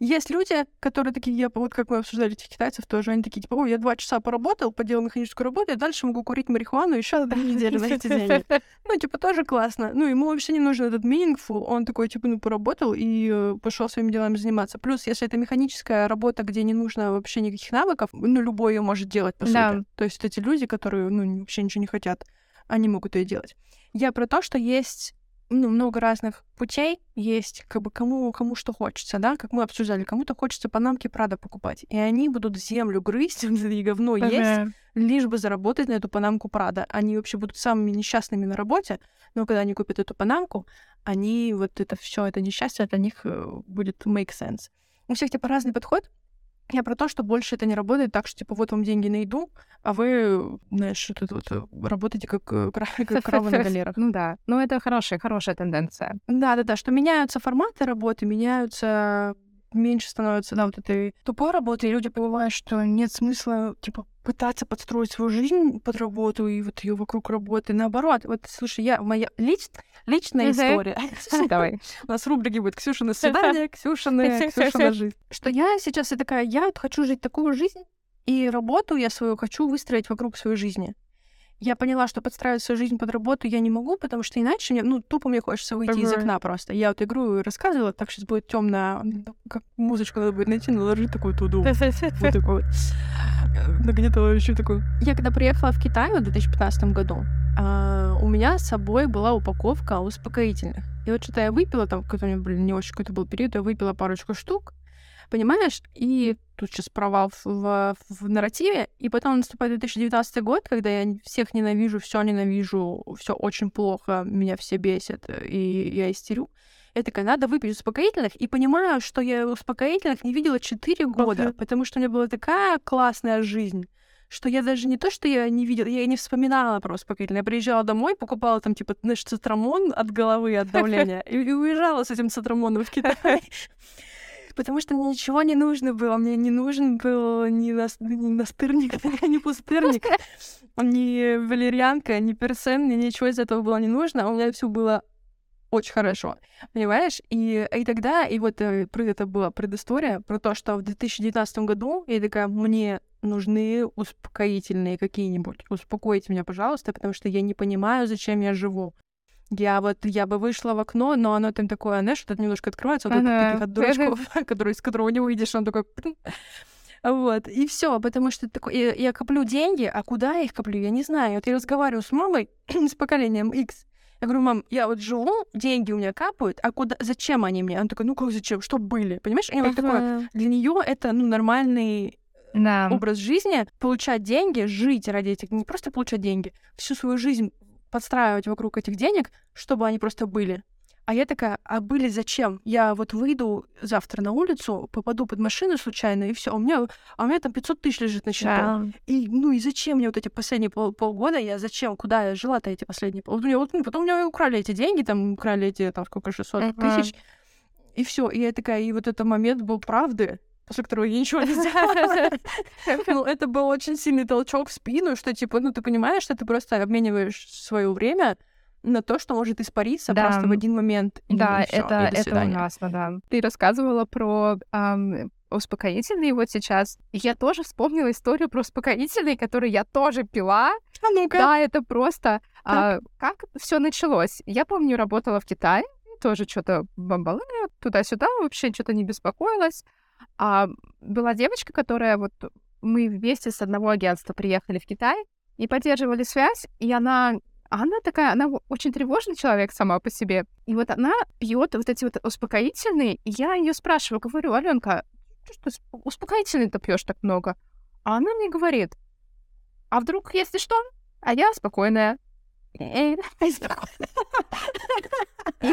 Есть люди, которые такие, я, вот как мы обсуждали этих китайцев тоже, они такие, типа, ой, я два часа поработал, поделал механическую работу, и дальше могу курить марихуану еще на три недели на эти деньги. [LAUGHS] Ну, типа, тоже классно. Ну, ему вообще не нужен этот meaningful, он такой, типа, ну, поработал и э, пошел своими делами заниматься. Плюс, если это механическая работа, где не нужно вообще никаких навыков, ну, любой ее может делать, по да. сути. То есть эти люди, которые, ну, вообще ничего не хотят, они могут ее делать. Я про то, что есть ну, много разных путей есть, как бы кому, кому что хочется, да, как мы обсуждали, кому-то хочется панамки Прада покупать, и они будут землю грызть [LAUGHS] и говно ага. есть, лишь бы заработать на эту панамку Прада. Они вообще будут самыми несчастными на работе, но когда они купят эту панамку, они вот это все, это несчастье для них э, будет make sense. У всех типа разный подход, я про то, что больше это не работает так, что, типа, вот вам деньги на еду, а вы, знаешь, тут вот, э, работаете как, э, [LAUGHS] как коровы на галерах. Ну да, ну это хорошая, хорошая тенденция. Да-да-да, что меняются форматы работы, меняются меньше становится, да, вот этой тупой работы, и люди понимают, что нет смысла, типа, пытаться подстроить свою жизнь под работу и вот ее вокруг работы. Наоборот, вот, слушай, я, моя лич, личная история. [LAUGHS] Давай. [LAUGHS] У нас рубрики будет Ксюша на свидание, [LAUGHS] Ксюша на, жизнь. Что я сейчас я такая, я хочу жить такую жизнь, и работу я свою хочу выстроить вокруг своей жизни я поняла, что подстраивать свою жизнь под работу я не могу, потому что иначе мне, ну, тупо мне хочется выйти uh-huh. из окна просто. Я вот игру рассказывала, так сейчас будет темно, как музычку надо будет найти, наложить такую туду. [LAUGHS] Вот такую вот. Нагнетывающую такую. Я когда приехала в Китай в 2015 году, а, у меня с собой была упаковка успокоительных. И вот что-то я выпила, там какой-то, блин, не очень какой-то был период, я выпила парочку штук, понимаешь? И тут сейчас провал в, в, в нарративе, и потом наступает 2019 год, когда я всех ненавижу, все ненавижу, все очень плохо, меня все бесят, и я истерю. Я такая, надо выпить успокоительных, и понимаю, что я успокоительных не видела 4 года, okay. потому что у меня была такая классная жизнь что я даже не то, что я не видела, я не вспоминала про успокоительное. Я приезжала домой, покупала там, типа, знаешь, цитрамон от головы, от давления, и, и уезжала с этим цитрамоном в Китай [LAUGHS] потому что мне ничего не нужно было. Мне не нужен был ни, нас, ни настырник, [LAUGHS] ни пустырник, ни валерьянка, ни персен, ни ничего из этого было не нужно. У меня все было очень хорошо, понимаешь? И, и тогда, и вот э, это была предыстория про то, что в 2019 году я такая, мне нужны успокоительные какие-нибудь. Успокойте меня, пожалуйста, потому что я не понимаю, зачем я живу. Я вот, я бы вышла в окно, но оно там такое, знаешь, что-то немножко открывается, вот ага. таких от дурачков, [LAUGHS] [LAUGHS] который, из которого не выйдешь, он такой... Вот, и все, потому что такой, я, я коплю деньги, а куда я их коплю, я не знаю. Вот я разговариваю с мамой, [CLEARS THROAT] с поколением X, я говорю, мам, я вот живу, деньги у меня капают, а куда, зачем они мне? Она такая, ну как зачем, что были, понимаешь? И вот такое, для нее это, ну, нормальный да. образ жизни, получать деньги, жить ради этих, не просто получать деньги, всю свою жизнь подстраивать вокруг этих денег, чтобы они просто были. А я такая, а были зачем? Я вот выйду завтра на улицу, попаду под машину случайно, и все. У меня, а у меня там 500 тысяч лежит на счету. Да. И, ну, и зачем мне вот эти последние пол, полгода? Я зачем? Куда я жила-то эти последние полгода? Вот, ну, потом у меня украли эти деньги, там украли эти, там, сколько, 600 uh-huh. тысяч. И все. И я такая, и вот этот момент был правды после которого я ничего не [LAUGHS] сделала. Ну, [LAUGHS] это был очень сильный толчок в спину, что, типа, ну, ты понимаешь, что ты просто обмениваешь свое время на то, что может испариться да. просто в один момент. Да, всё, это, это ужасно, да. Ты рассказывала про эм, успокоительные вот сейчас. Я тоже вспомнила историю про успокоительные, которые я тоже пила. А ну-ка. Да, это просто... А, как все началось? Я помню, работала в Китае, тоже что-то бомбала туда-сюда, вообще что-то не беспокоилась. А была девочка, которая вот мы вместе с одного агентства приехали в Китай и поддерживали связь, и она она такая, она очень тревожный человек сама по себе. И вот она пьет вот эти вот успокоительные, и я ее спрашиваю, говорю, Аленка, ты что успокоительные-то пьешь так много? А она мне говорит, а вдруг, если что, а я спокойная. И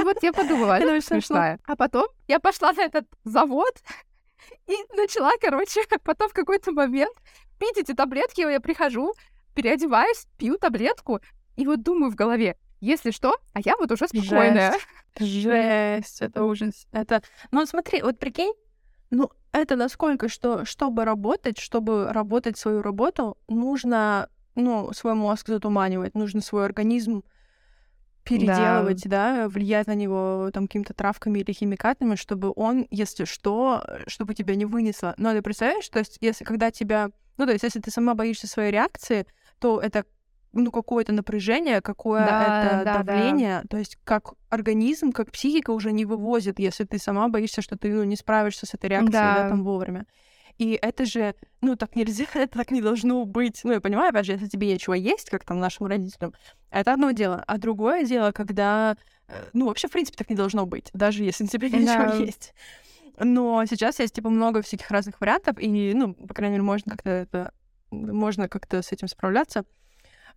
вот я подумала, это смешная. А потом я пошла на этот завод и начала, короче, [LAUGHS] потом в какой-то момент пить эти таблетки, я прихожу, переодеваюсь, пью таблетку, и вот думаю в голове, если что, а я вот уже спокойная. Жесть, [LAUGHS] Жесть это ужас. Это, ну смотри, вот прикинь, ну это насколько, что чтобы работать, чтобы работать свою работу, нужно, ну, свой мозг затуманивать, нужно свой организм переделывать, да. да, влиять на него там какими-то травками или химикатами, чтобы он, если что, чтобы тебя не вынесло. Но ты представляешь, то есть если когда тебя, ну то есть если ты сама боишься своей реакции, то это ну, какое-то напряжение, какое да, это да, давление, да. то есть как организм, как психика уже не вывозит, если ты сама боишься, что ты ну, не справишься с этой реакцией да. Да, там вовремя. И это же, ну, так нельзя, [LAUGHS] это так не должно быть. Ну, я понимаю, опять же, если тебе нечего есть, как там нашим родителям, это одно дело. А другое дело, когда, э, ну, вообще, в принципе, так не должно быть, даже если тебе [LAUGHS] нечего да. есть. Но сейчас есть, типа, много всяких разных вариантов, и, ну, по крайней мере, можно как-то это, можно как-то с этим справляться.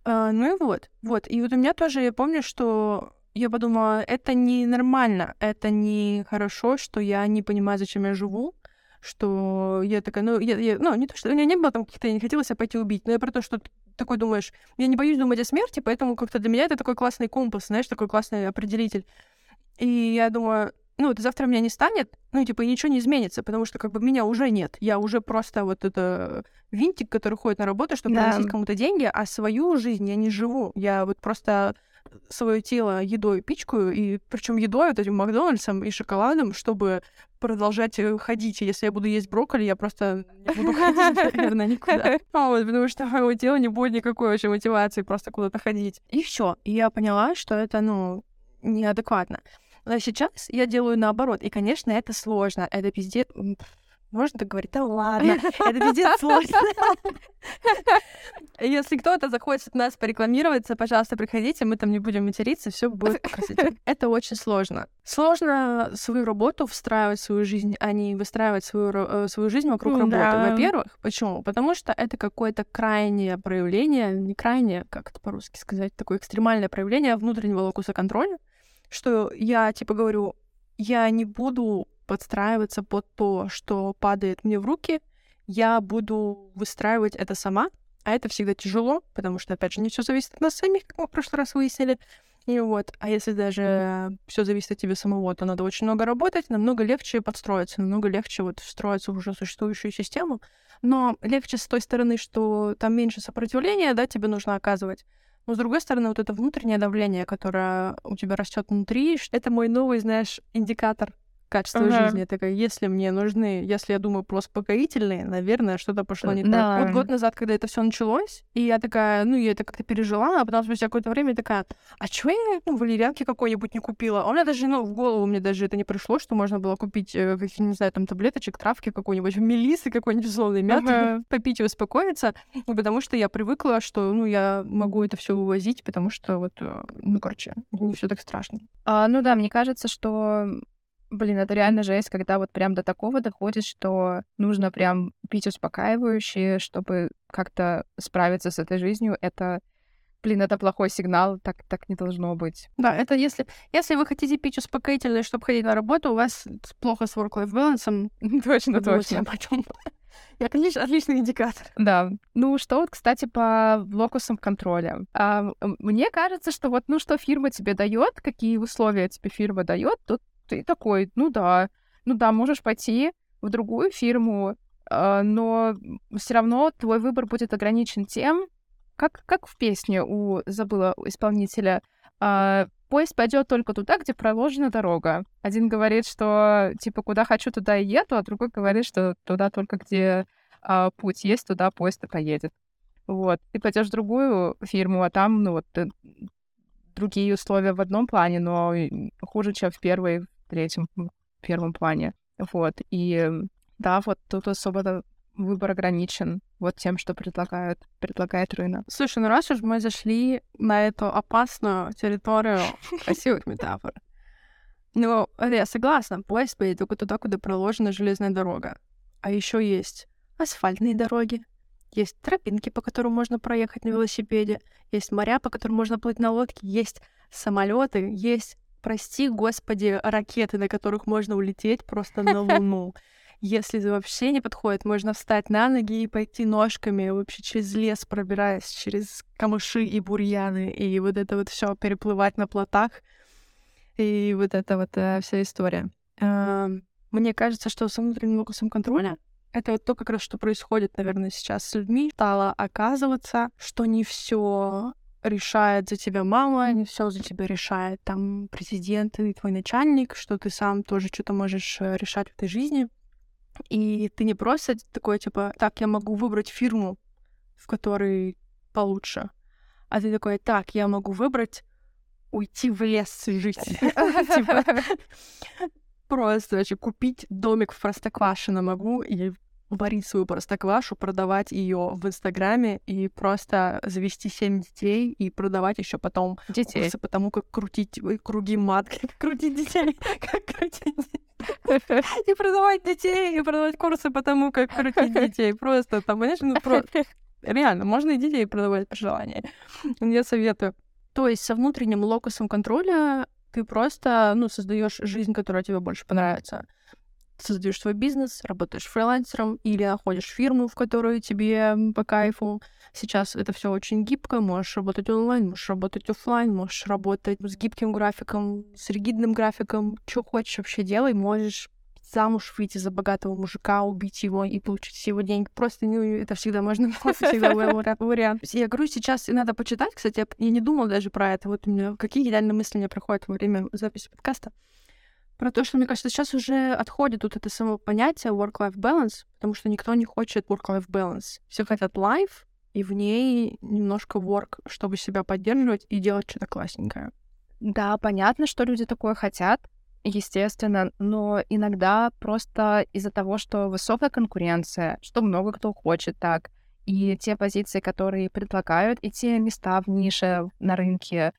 А, ну и вот, вот. И вот у меня тоже, я помню, что я подумала, это не нормально, это не хорошо, что я не понимаю, зачем я живу, что я такая, ну, я, я, ну, не то, что у меня не было там каких-то, я не хотела себя пойти убить, но я про то, что такой думаешь, я не боюсь думать о смерти, поэтому как-то для меня это такой классный компас, знаешь, такой классный определитель. И я думаю, ну, вот завтра меня не станет, ну, типа, и ничего не изменится, потому что, как бы, меня уже нет. Я уже просто вот это винтик, который ходит на работу, чтобы да. приносить кому-то деньги, а свою жизнь я не живу. Я вот просто свое тело едой пичкаю, и причем едой вот этим Макдональдсом и шоколадом, чтобы продолжать э, ходить. Если я буду есть брокколи, я просто [LAUGHS] не буду ходить, наверное, никуда. А [LAUGHS] вот, потому что [LAUGHS] моего тела не будет никакой вообще мотивации просто куда-то ходить. И все. И я поняла, что это, ну, неадекватно. Но сейчас я делаю наоборот. И, конечно, это сложно. Это пиздец... Можно так говорить? Да ладно, [LAUGHS] это пиздец сложно. [LAUGHS] Если кто-то захочет нас порекламироваться, пожалуйста, приходите, мы там не будем материться, все будет красиво. [LAUGHS] Это очень сложно. Сложно свою работу встраивать в свою жизнь, а не выстраивать свою, э, свою жизнь вокруг работы. Во-первых, почему? Потому что это какое-то крайнее проявление, не крайнее, как это по-русски сказать, такое экстремальное проявление внутреннего локуса контроля, что я, типа, говорю, я не буду подстраиваться под то, что падает мне в руки, я буду выстраивать это сама, а это всегда тяжело, потому что, опять же, не все зависит от нас самих, как мы в прошлый раз выяснили. И вот, а если даже все зависит от тебя самого, то надо очень много работать, намного легче подстроиться, намного легче вот встроиться в уже существующую систему. Но легче с той стороны, что там меньше сопротивления, да, тебе нужно оказывать. Но с другой стороны, вот это внутреннее давление, которое у тебя растет внутри, это мой новый, знаешь, индикатор качество ага. жизни. такая, если мне нужны, если я думаю про успокоительные, наверное, что-то пошло не да. так. Вот год назад, когда это все началось, и я такая, ну, я это как-то пережила, а потом спустя какое-то время такая, а чего я ну, валерьянки какой-нибудь не купила? А у меня даже, ну, в голову мне даже это не пришло, что можно было купить, э, каких, не знаю, там, таблеточек, травки какой-нибудь, мелисы какой-нибудь условный мяты, ага. [LAUGHS] попить и успокоиться, потому что я привыкла, что, ну, я могу это все вывозить, потому что вот, э, ну, короче, не все так страшно. А, ну да, мне кажется, что Блин, это реально жесть, когда вот прям до такого доходит, что нужно прям пить успокаивающие, чтобы как-то справиться с этой жизнью. Это, блин, это плохой сигнал, так, так не должно быть. Да, это если, если вы хотите пить успокоительные, чтобы ходить на работу, у вас плохо с work-life balance. [LAUGHS] [LAUGHS] Точно, точно. Потом. [LAUGHS] Отлич, отличный индикатор. Да. Ну, что вот, кстати, по локусам контроля. А, мне кажется, что вот, ну, что фирма тебе дает, какие условия тебе фирма дает, тут ты такой, ну да, ну да, можешь пойти в другую фирму, э, но все равно твой выбор будет ограничен тем, как, как в песне у, забыла, у исполнителя, э, поезд пойдет только туда, где проложена дорога. Один говорит, что типа куда хочу, туда и еду, а другой говорит, что туда только где э, путь есть, туда поезд и поедет. Вот. Ты пойдешь в другую фирму, а там, ну вот, другие условия в одном плане, но хуже, чем в первой, третьем, первом плане. Вот. И да, вот тут особо выбор ограничен вот тем, что предлагают, предлагает рынок. Слушай, ну раз уж мы зашли на эту опасную территорию [LAUGHS] красивых метафор, ну, я согласна, поезд поедет только туда, куда проложена железная дорога. А еще есть асфальтные дороги, есть тропинки, по которым можно проехать на велосипеде, есть моря, по которым можно плыть на лодке, есть самолеты, есть прости, господи, ракеты, на которых можно улететь просто на [LAUGHS] Луну. Если вообще не подходит, можно встать на ноги и пойти ножками вообще через лес, пробираясь через камыши и бурьяны, и вот это вот все переплывать на плотах, и вот это вот э, вся история. Э, мне кажется, что с внутренним локусом контроля это вот то, как раз что происходит, наверное, сейчас с людьми. Стало оказываться, что не все решает за тебя мама, не все за тебя решает там президент и твой начальник, что ты сам тоже что-то можешь э, решать в этой жизни. И ты не просто такой, типа, так, я могу выбрать фирму, в которой получше. А ты такой, так, я могу выбрать уйти в лес жить. [LAUGHS] [LAUGHS] Типа, [LAUGHS] просто вообще купить домик в Простоквашино могу и варить свою простоквашу, продавать ее в Инстаграме и просто завести семь детей и продавать еще потом детей. курсы по тому, как крутить круги матки, [LAUGHS] [LAUGHS] как крутить [LAUGHS] детей, как крутить и продавать детей, и продавать курсы по тому, как крутить детей. Просто там, понимаешь, ну просто... Реально, можно и детей продавать по желанию. Я советую. То есть со внутренним локусом контроля ты просто, ну, создаешь жизнь, которая тебе больше понравится создаешь свой бизнес, работаешь фрилансером или находишь фирму, в которую тебе по кайфу. Сейчас это все очень гибко, можешь работать онлайн, можешь работать офлайн, можешь работать с гибким графиком, с ригидным графиком, что хочешь вообще делай, можешь замуж выйти за богатого мужика, убить его и получить все его деньги. Просто, ну, это всегда можно, [LAUGHS] всегда вариант. Я говорю, сейчас и надо почитать, кстати, я не думала даже про это. Вот у меня какие идеальные мысли мне приходят во время записи подкаста про то, что, мне кажется, сейчас уже отходит вот это само понятие work-life balance, потому что никто не хочет work-life balance. Все хотят life, и в ней немножко work, чтобы себя поддерживать и делать что-то классненькое. Да, понятно, что люди такое хотят, естественно, но иногда просто из-за того, что высокая конкуренция, что много кто хочет так, и те позиции, которые предлагают, и те места в нише на рынке,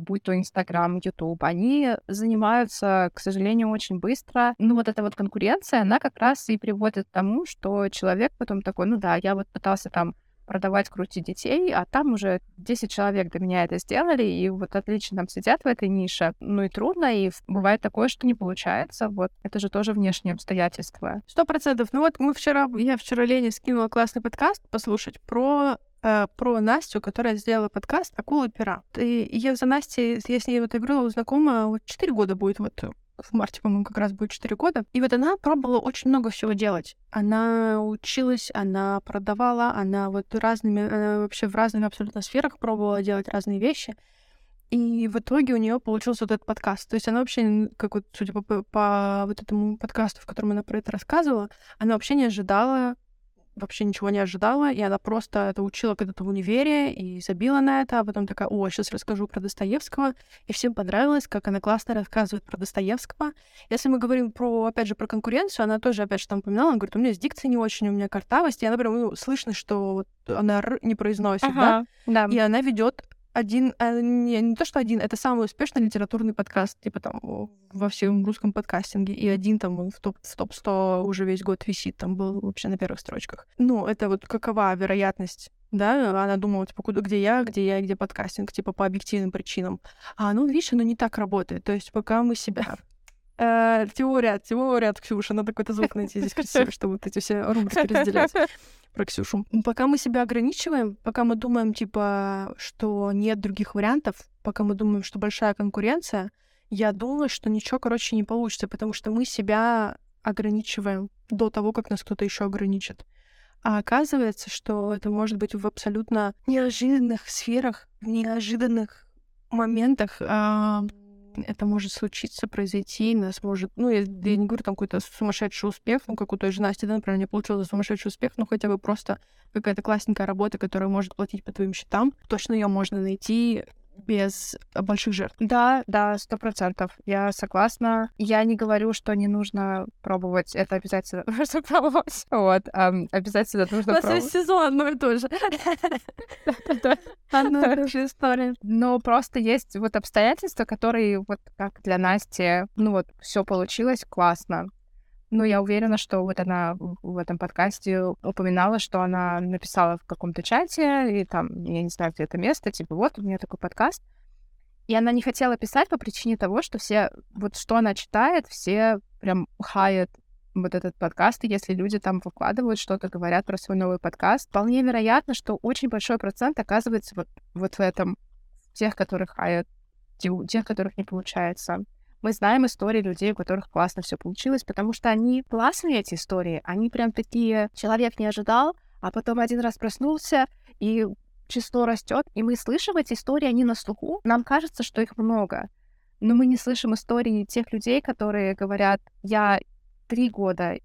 будь то Инстаграм, Ютуб, они занимаются, к сожалению, очень быстро. Ну, вот эта вот конкуренция, она как раз и приводит к тому, что человек потом такой, ну да, я вот пытался там продавать, крутить детей, а там уже 10 человек до меня это сделали, и вот отлично там сидят в этой нише. Ну и трудно, и бывает такое, что не получается. Вот это же тоже внешние обстоятельства. Сто процентов. Ну вот мы вчера, я вчера Лене скинула классный подкаст послушать про э, про Настю, которая сделала подкаст «Акула пера». И я за Настей, я с ней вот играла знакома, вот 4 года будет вот в марте, по-моему, как раз будет 4 года. И вот она пробовала очень много всего делать. Она училась, она продавала, она вот разными, она вообще в разных абсолютно сферах пробовала делать разные вещи. И в итоге у нее получился вот этот подкаст. То есть она вообще, как вот, судя по, по вот этому подкасту, в котором она про это рассказывала, она вообще не ожидала вообще ничего не ожидала, и она просто это учила когда-то в универе и забила на это, а потом такая, о, сейчас расскажу про Достоевского, и всем понравилось, как она классно рассказывает про Достоевского. Если мы говорим про, опять же, про конкуренцию, она тоже, опять же, там упоминала, она говорит, у меня с дикцией не очень, у меня картавость, и она прям, ну, слышно, что вот она р не произносит, ага, да? да, и она ведет один, а, не, не то, что один, это самый успешный литературный подкаст, типа там во всем русском подкастинге, и один там в топ, в топ-100 уже весь год висит, там был вообще на первых строчках. Ну, это вот какова вероятность да, она думала, типа, куда, где я, где я, где подкастинг, типа, по объективным причинам. А, ну, видишь, оно не так работает. То есть, пока мы себя... Э, теория, теория от Ксюши, надо какой-то звук [LAUGHS] найти здесь красивый, чтобы вот эти все рубрики [LAUGHS] разделять про Ксюшу. Пока мы себя ограничиваем, пока мы думаем, типа, что нет других вариантов, пока мы думаем, что большая конкуренция, я думаю, что ничего, короче, не получится, потому что мы себя ограничиваем до того, как нас кто-то еще ограничит. А оказывается, что это может быть в абсолютно неожиданных сферах, в неожиданных моментах. А это может случиться, произойти, нас может... Ну, я, я не говорю там какой-то сумасшедший успех, ну, как у той же Насти, да, например, не получился сумасшедший успех, но хотя бы просто какая-то классненькая работа, которая может платить по твоим счетам. Точно ее можно найти без больших жертв. Да, да, сто процентов. Я согласна. Я не говорю, что не нужно пробовать. Это обязательно [LAUGHS] нужно пробовать. Вот. Um, обязательно нужно пробовать. У нас есть сезон одно и то же. [LAUGHS] Одна и же история. Но просто есть вот обстоятельства, которые вот как для Насти, ну вот, все получилось классно. Ну, я уверена, что вот она в этом подкасте упоминала, что она написала в каком-то чате, и там, я не знаю, где это место, типа, вот, у меня такой подкаст. И она не хотела писать по причине того, что все, вот что она читает, все прям хаят вот этот подкаст, и если люди там выкладывают что-то, говорят про свой новый подкаст, вполне вероятно, что очень большой процент оказывается вот, вот в этом, тех, которых хаят, тех, которых не получается. Мы знаем истории людей, у которых классно все получилось, потому что они классные, эти истории. Они прям такие, человек не ожидал, а потом один раз проснулся, и число растет, и мы слышим эти истории, они на слуху. Нам кажется, что их много. Но мы не слышим истории тех людей, которые говорят, я три года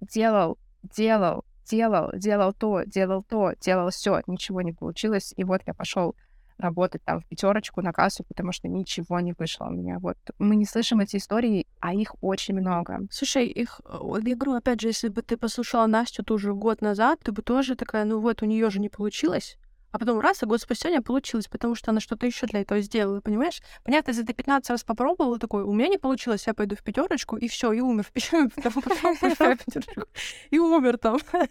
делал, делал, делал, делал то, делал то, делал все, ничего не получилось, и вот я пошел работать там в пятерочку на кассу, потому что ничего не вышло у меня. Вот мы не слышим эти истории, а их очень много. Слушай, их, я говорю, опять же, если бы ты послушала Настю тоже год назад, ты бы тоже такая, ну вот, у нее же не получилось. А потом раз, и год спустя у меня получилось, потому что она что-то еще для этого сделала, понимаешь? Понятно, если ты 15 раз попробовала, такой, у меня не получилось, я пойду в пятерочку, и все, и умер [LAUGHS] в И умер там. [LAUGHS]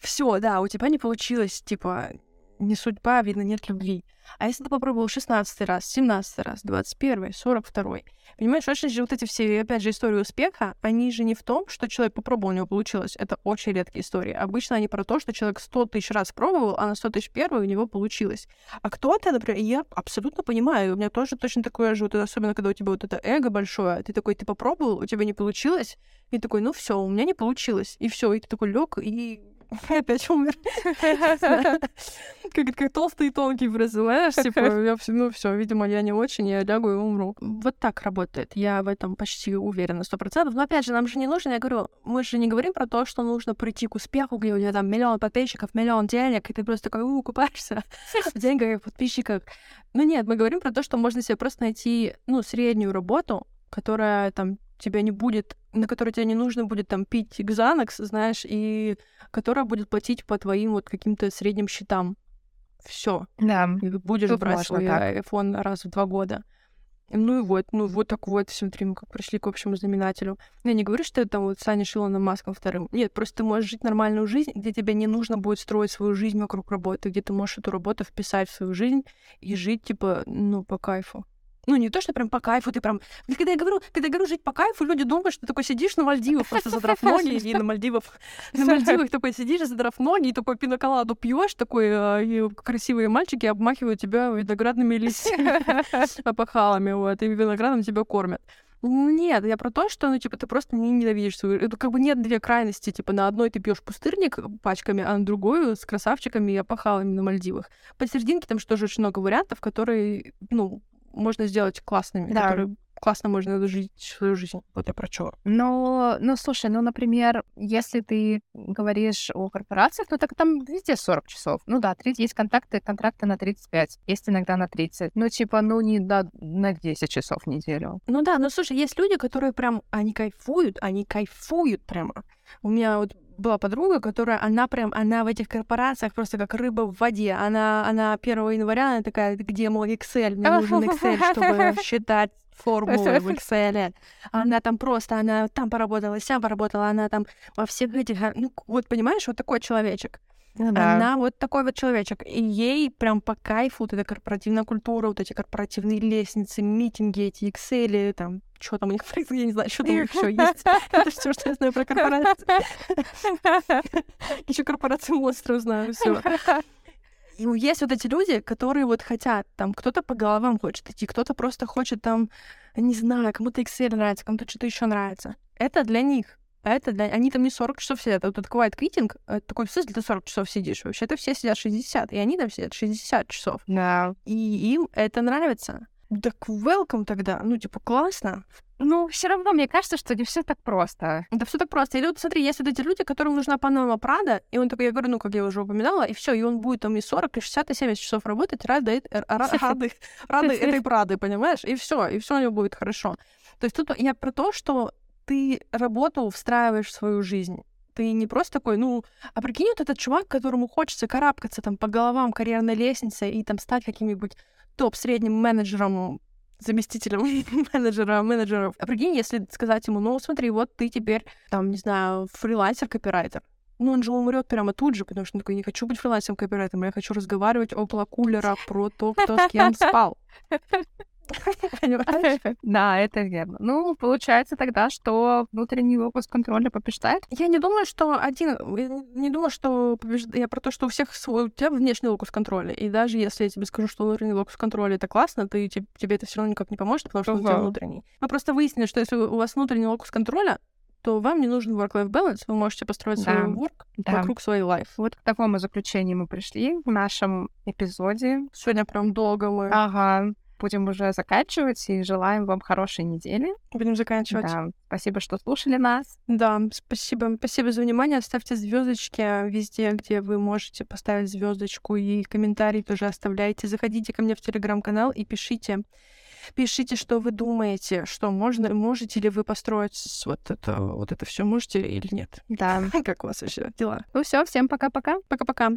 Все, да, у тебя не получилось, типа, не судьба, видно, нет любви. А если ты попробовал 16 раз, 17 раз, 21, 42, понимаешь, очень же вот эти все, опять же, истории успеха, они же не в том, что человек попробовал, у него получилось. Это очень редкие истории. Обычно они про то, что человек 100 тысяч раз пробовал, а на 100 тысяч первый у него получилось. А кто-то, например, я абсолютно понимаю, у меня тоже точно такое же, вот, особенно когда у тебя вот это эго большое, ты такой, ты попробовал, у тебя не получилось, и такой, ну все, у меня не получилось, и все, и ты такой лег и [LAUGHS] опять умер. Как, как толстый и тонкий знаешь, типа, я, ну все, видимо, я не очень, я лягу и умру. Вот так работает. Я в этом почти уверена, сто процентов. Но опять же, нам же не нужно, я говорю, мы же не говорим про то, что нужно прийти к успеху, где у тебя там миллион подписчиков, миллион денег, и ты просто такой, у, купаешься в деньгах подписчиках. Ну нет, мы говорим про то, что можно себе просто найти, ну, среднюю работу, которая там тебя не будет, на которой тебе не нужно будет там пить Xanax, знаешь, и которая будет платить по твоим вот каким-то средним счетам. Все. Да. И будешь Тут брать свой так. iPhone раз в два года. Ну и вот, ну вот так вот, смотри, мы как пришли к общему знаменателю. Я не говорю, что это вот станешь Илоном Маском вторым. Нет, просто ты можешь жить нормальную жизнь, где тебе не нужно будет строить свою жизнь вокруг работы, где ты можешь эту работу вписать в свою жизнь и жить, типа, ну, по кайфу. Ну, не то, что прям по кайфу, ты прям... Когда я говорю, когда я говорю жить по кайфу, люди думают, что ты такой сидишь на Мальдивах, просто [LAUGHS] задрав ноги, и на Мальдивах, [LAUGHS] на Мальдивах такой сидишь, задрав ноги, и такой пиноколаду пьешь, такой, э, и красивые мальчики обмахивают тебя виноградными листьями, [LAUGHS] опахалами, вот, и виноградом тебя кормят. Нет, я про то, что, ну, типа, ты просто не ненавидишь свою... Это как бы нет две крайности. Типа, на одной ты пьешь пустырник пачками, а на другую с красавчиками и опахалами на Мальдивах. Посерединке там же тоже очень много вариантов, которые, ну, можно сделать классными, да. которые классно можно жить свою жизнь. Вот я про что. Но, ну, слушай, ну, например, если ты говоришь о корпорациях, ну, так там везде 40 часов. Ну да, 30, есть контакты, контракты на 35, есть иногда на 30. Ну, типа, ну, не на, на 10 часов в неделю. Ну да, ну, слушай, есть люди, которые прям, они кайфуют, они кайфуют прямо. У меня вот была подруга, которая, она прям, она в этих корпорациях просто как рыба в воде. Она, она 1 января, она такая, где мой Excel? Мне нужен Excel, чтобы [LAUGHS] считать формулы в Excel. Она там просто, она там поработала, сям поработала, она там во всех этих... Ну, вот понимаешь, вот такой человечек. Ну, да. Она вот такой вот человечек. И ей прям по кайфу вот эта корпоративная культура, вот эти корпоративные лестницы, митинги, эти Excel, там, что там у них [LAUGHS] происходит, я не знаю, что там у них еще есть. [LAUGHS] Это все, что я знаю про корпорации. [LAUGHS] Еще корпорации монстров знаю, все. И есть вот эти люди, которые вот хотят, там, кто-то по головам хочет идти, кто-то просто хочет там, не знаю, кому-то Excel нравится, кому-то что-то еще нравится. Это для них. Это для... Они там не 40 часов сидят. А вот этот quiet quitting, это такой, в смысле, ты 40 часов сидишь? Вообще-то все сидят 60, и они там сидят 60 часов. Да. И им это нравится. Так welcome тогда. Ну, типа, классно. Ну, все равно мне кажется, что не все так просто. Да все так просто. Или вот смотри, есть вот эти люди, которым нужна Панама Прада, и он такой, я говорю, ну, как я уже упоминала, и все, и он будет там и 40, и 60, и 70 часов работать ради, [LAUGHS] рады, рады этой Прады, понимаешь? И все, и все у него будет хорошо. То есть тут я про то, что ты работу встраиваешь в свою жизнь. Ты не просто такой, ну, а прикинь, вот этот чувак, которому хочется карабкаться там по головам карьерной лестницы и там стать каким-нибудь топ-средним менеджером, заместителем [LAUGHS] менеджера, менеджеров. А прикинь, если сказать ему, ну, смотри, вот ты теперь, там, не знаю, фрилансер-копирайтер. Ну, он же умрет прямо тут же, потому что он такой, не хочу быть фрилансером копирайтером, я хочу разговаривать около кулера про то, кто с кем спал. [LAUGHS] [LAUGHS] Понимаешь? [LAUGHS] Да, это верно. Ну, получается тогда, что внутренний локус контроля побеждает? Я не думаю, что один... Не думаю, что побеждает... Я про то, что у всех свой... У тебя внешний локус контроля. И даже если я тебе скажу, что внутренний локус контроля — это классно, ты, тебе, это все равно никак не поможет, потому что у тебя внутренний. Мы просто выяснили, что если у вас внутренний локус контроля, то вам не нужен work-life balance, вы можете построить свой Да. work Да. вокруг своей life. Вот к такому заключению мы пришли в нашем эпизоде. Сегодня прям долго мы Ага. Будем уже заканчивать и желаем вам хорошей недели. будем заканчивать. Да. Спасибо, что слушали нас. Да, спасибо. Спасибо за внимание. Ставьте звездочки везде, где вы можете поставить звездочку и комментарий тоже оставляйте. Заходите ко мне в телеграм-канал и пишите. Пишите, что вы думаете, что можно, можете ли вы построить вот это, вот это все можете или нет. Да. [LAUGHS] Как у вас вообще дела? Ну все, всем пока-пока. Пока-пока.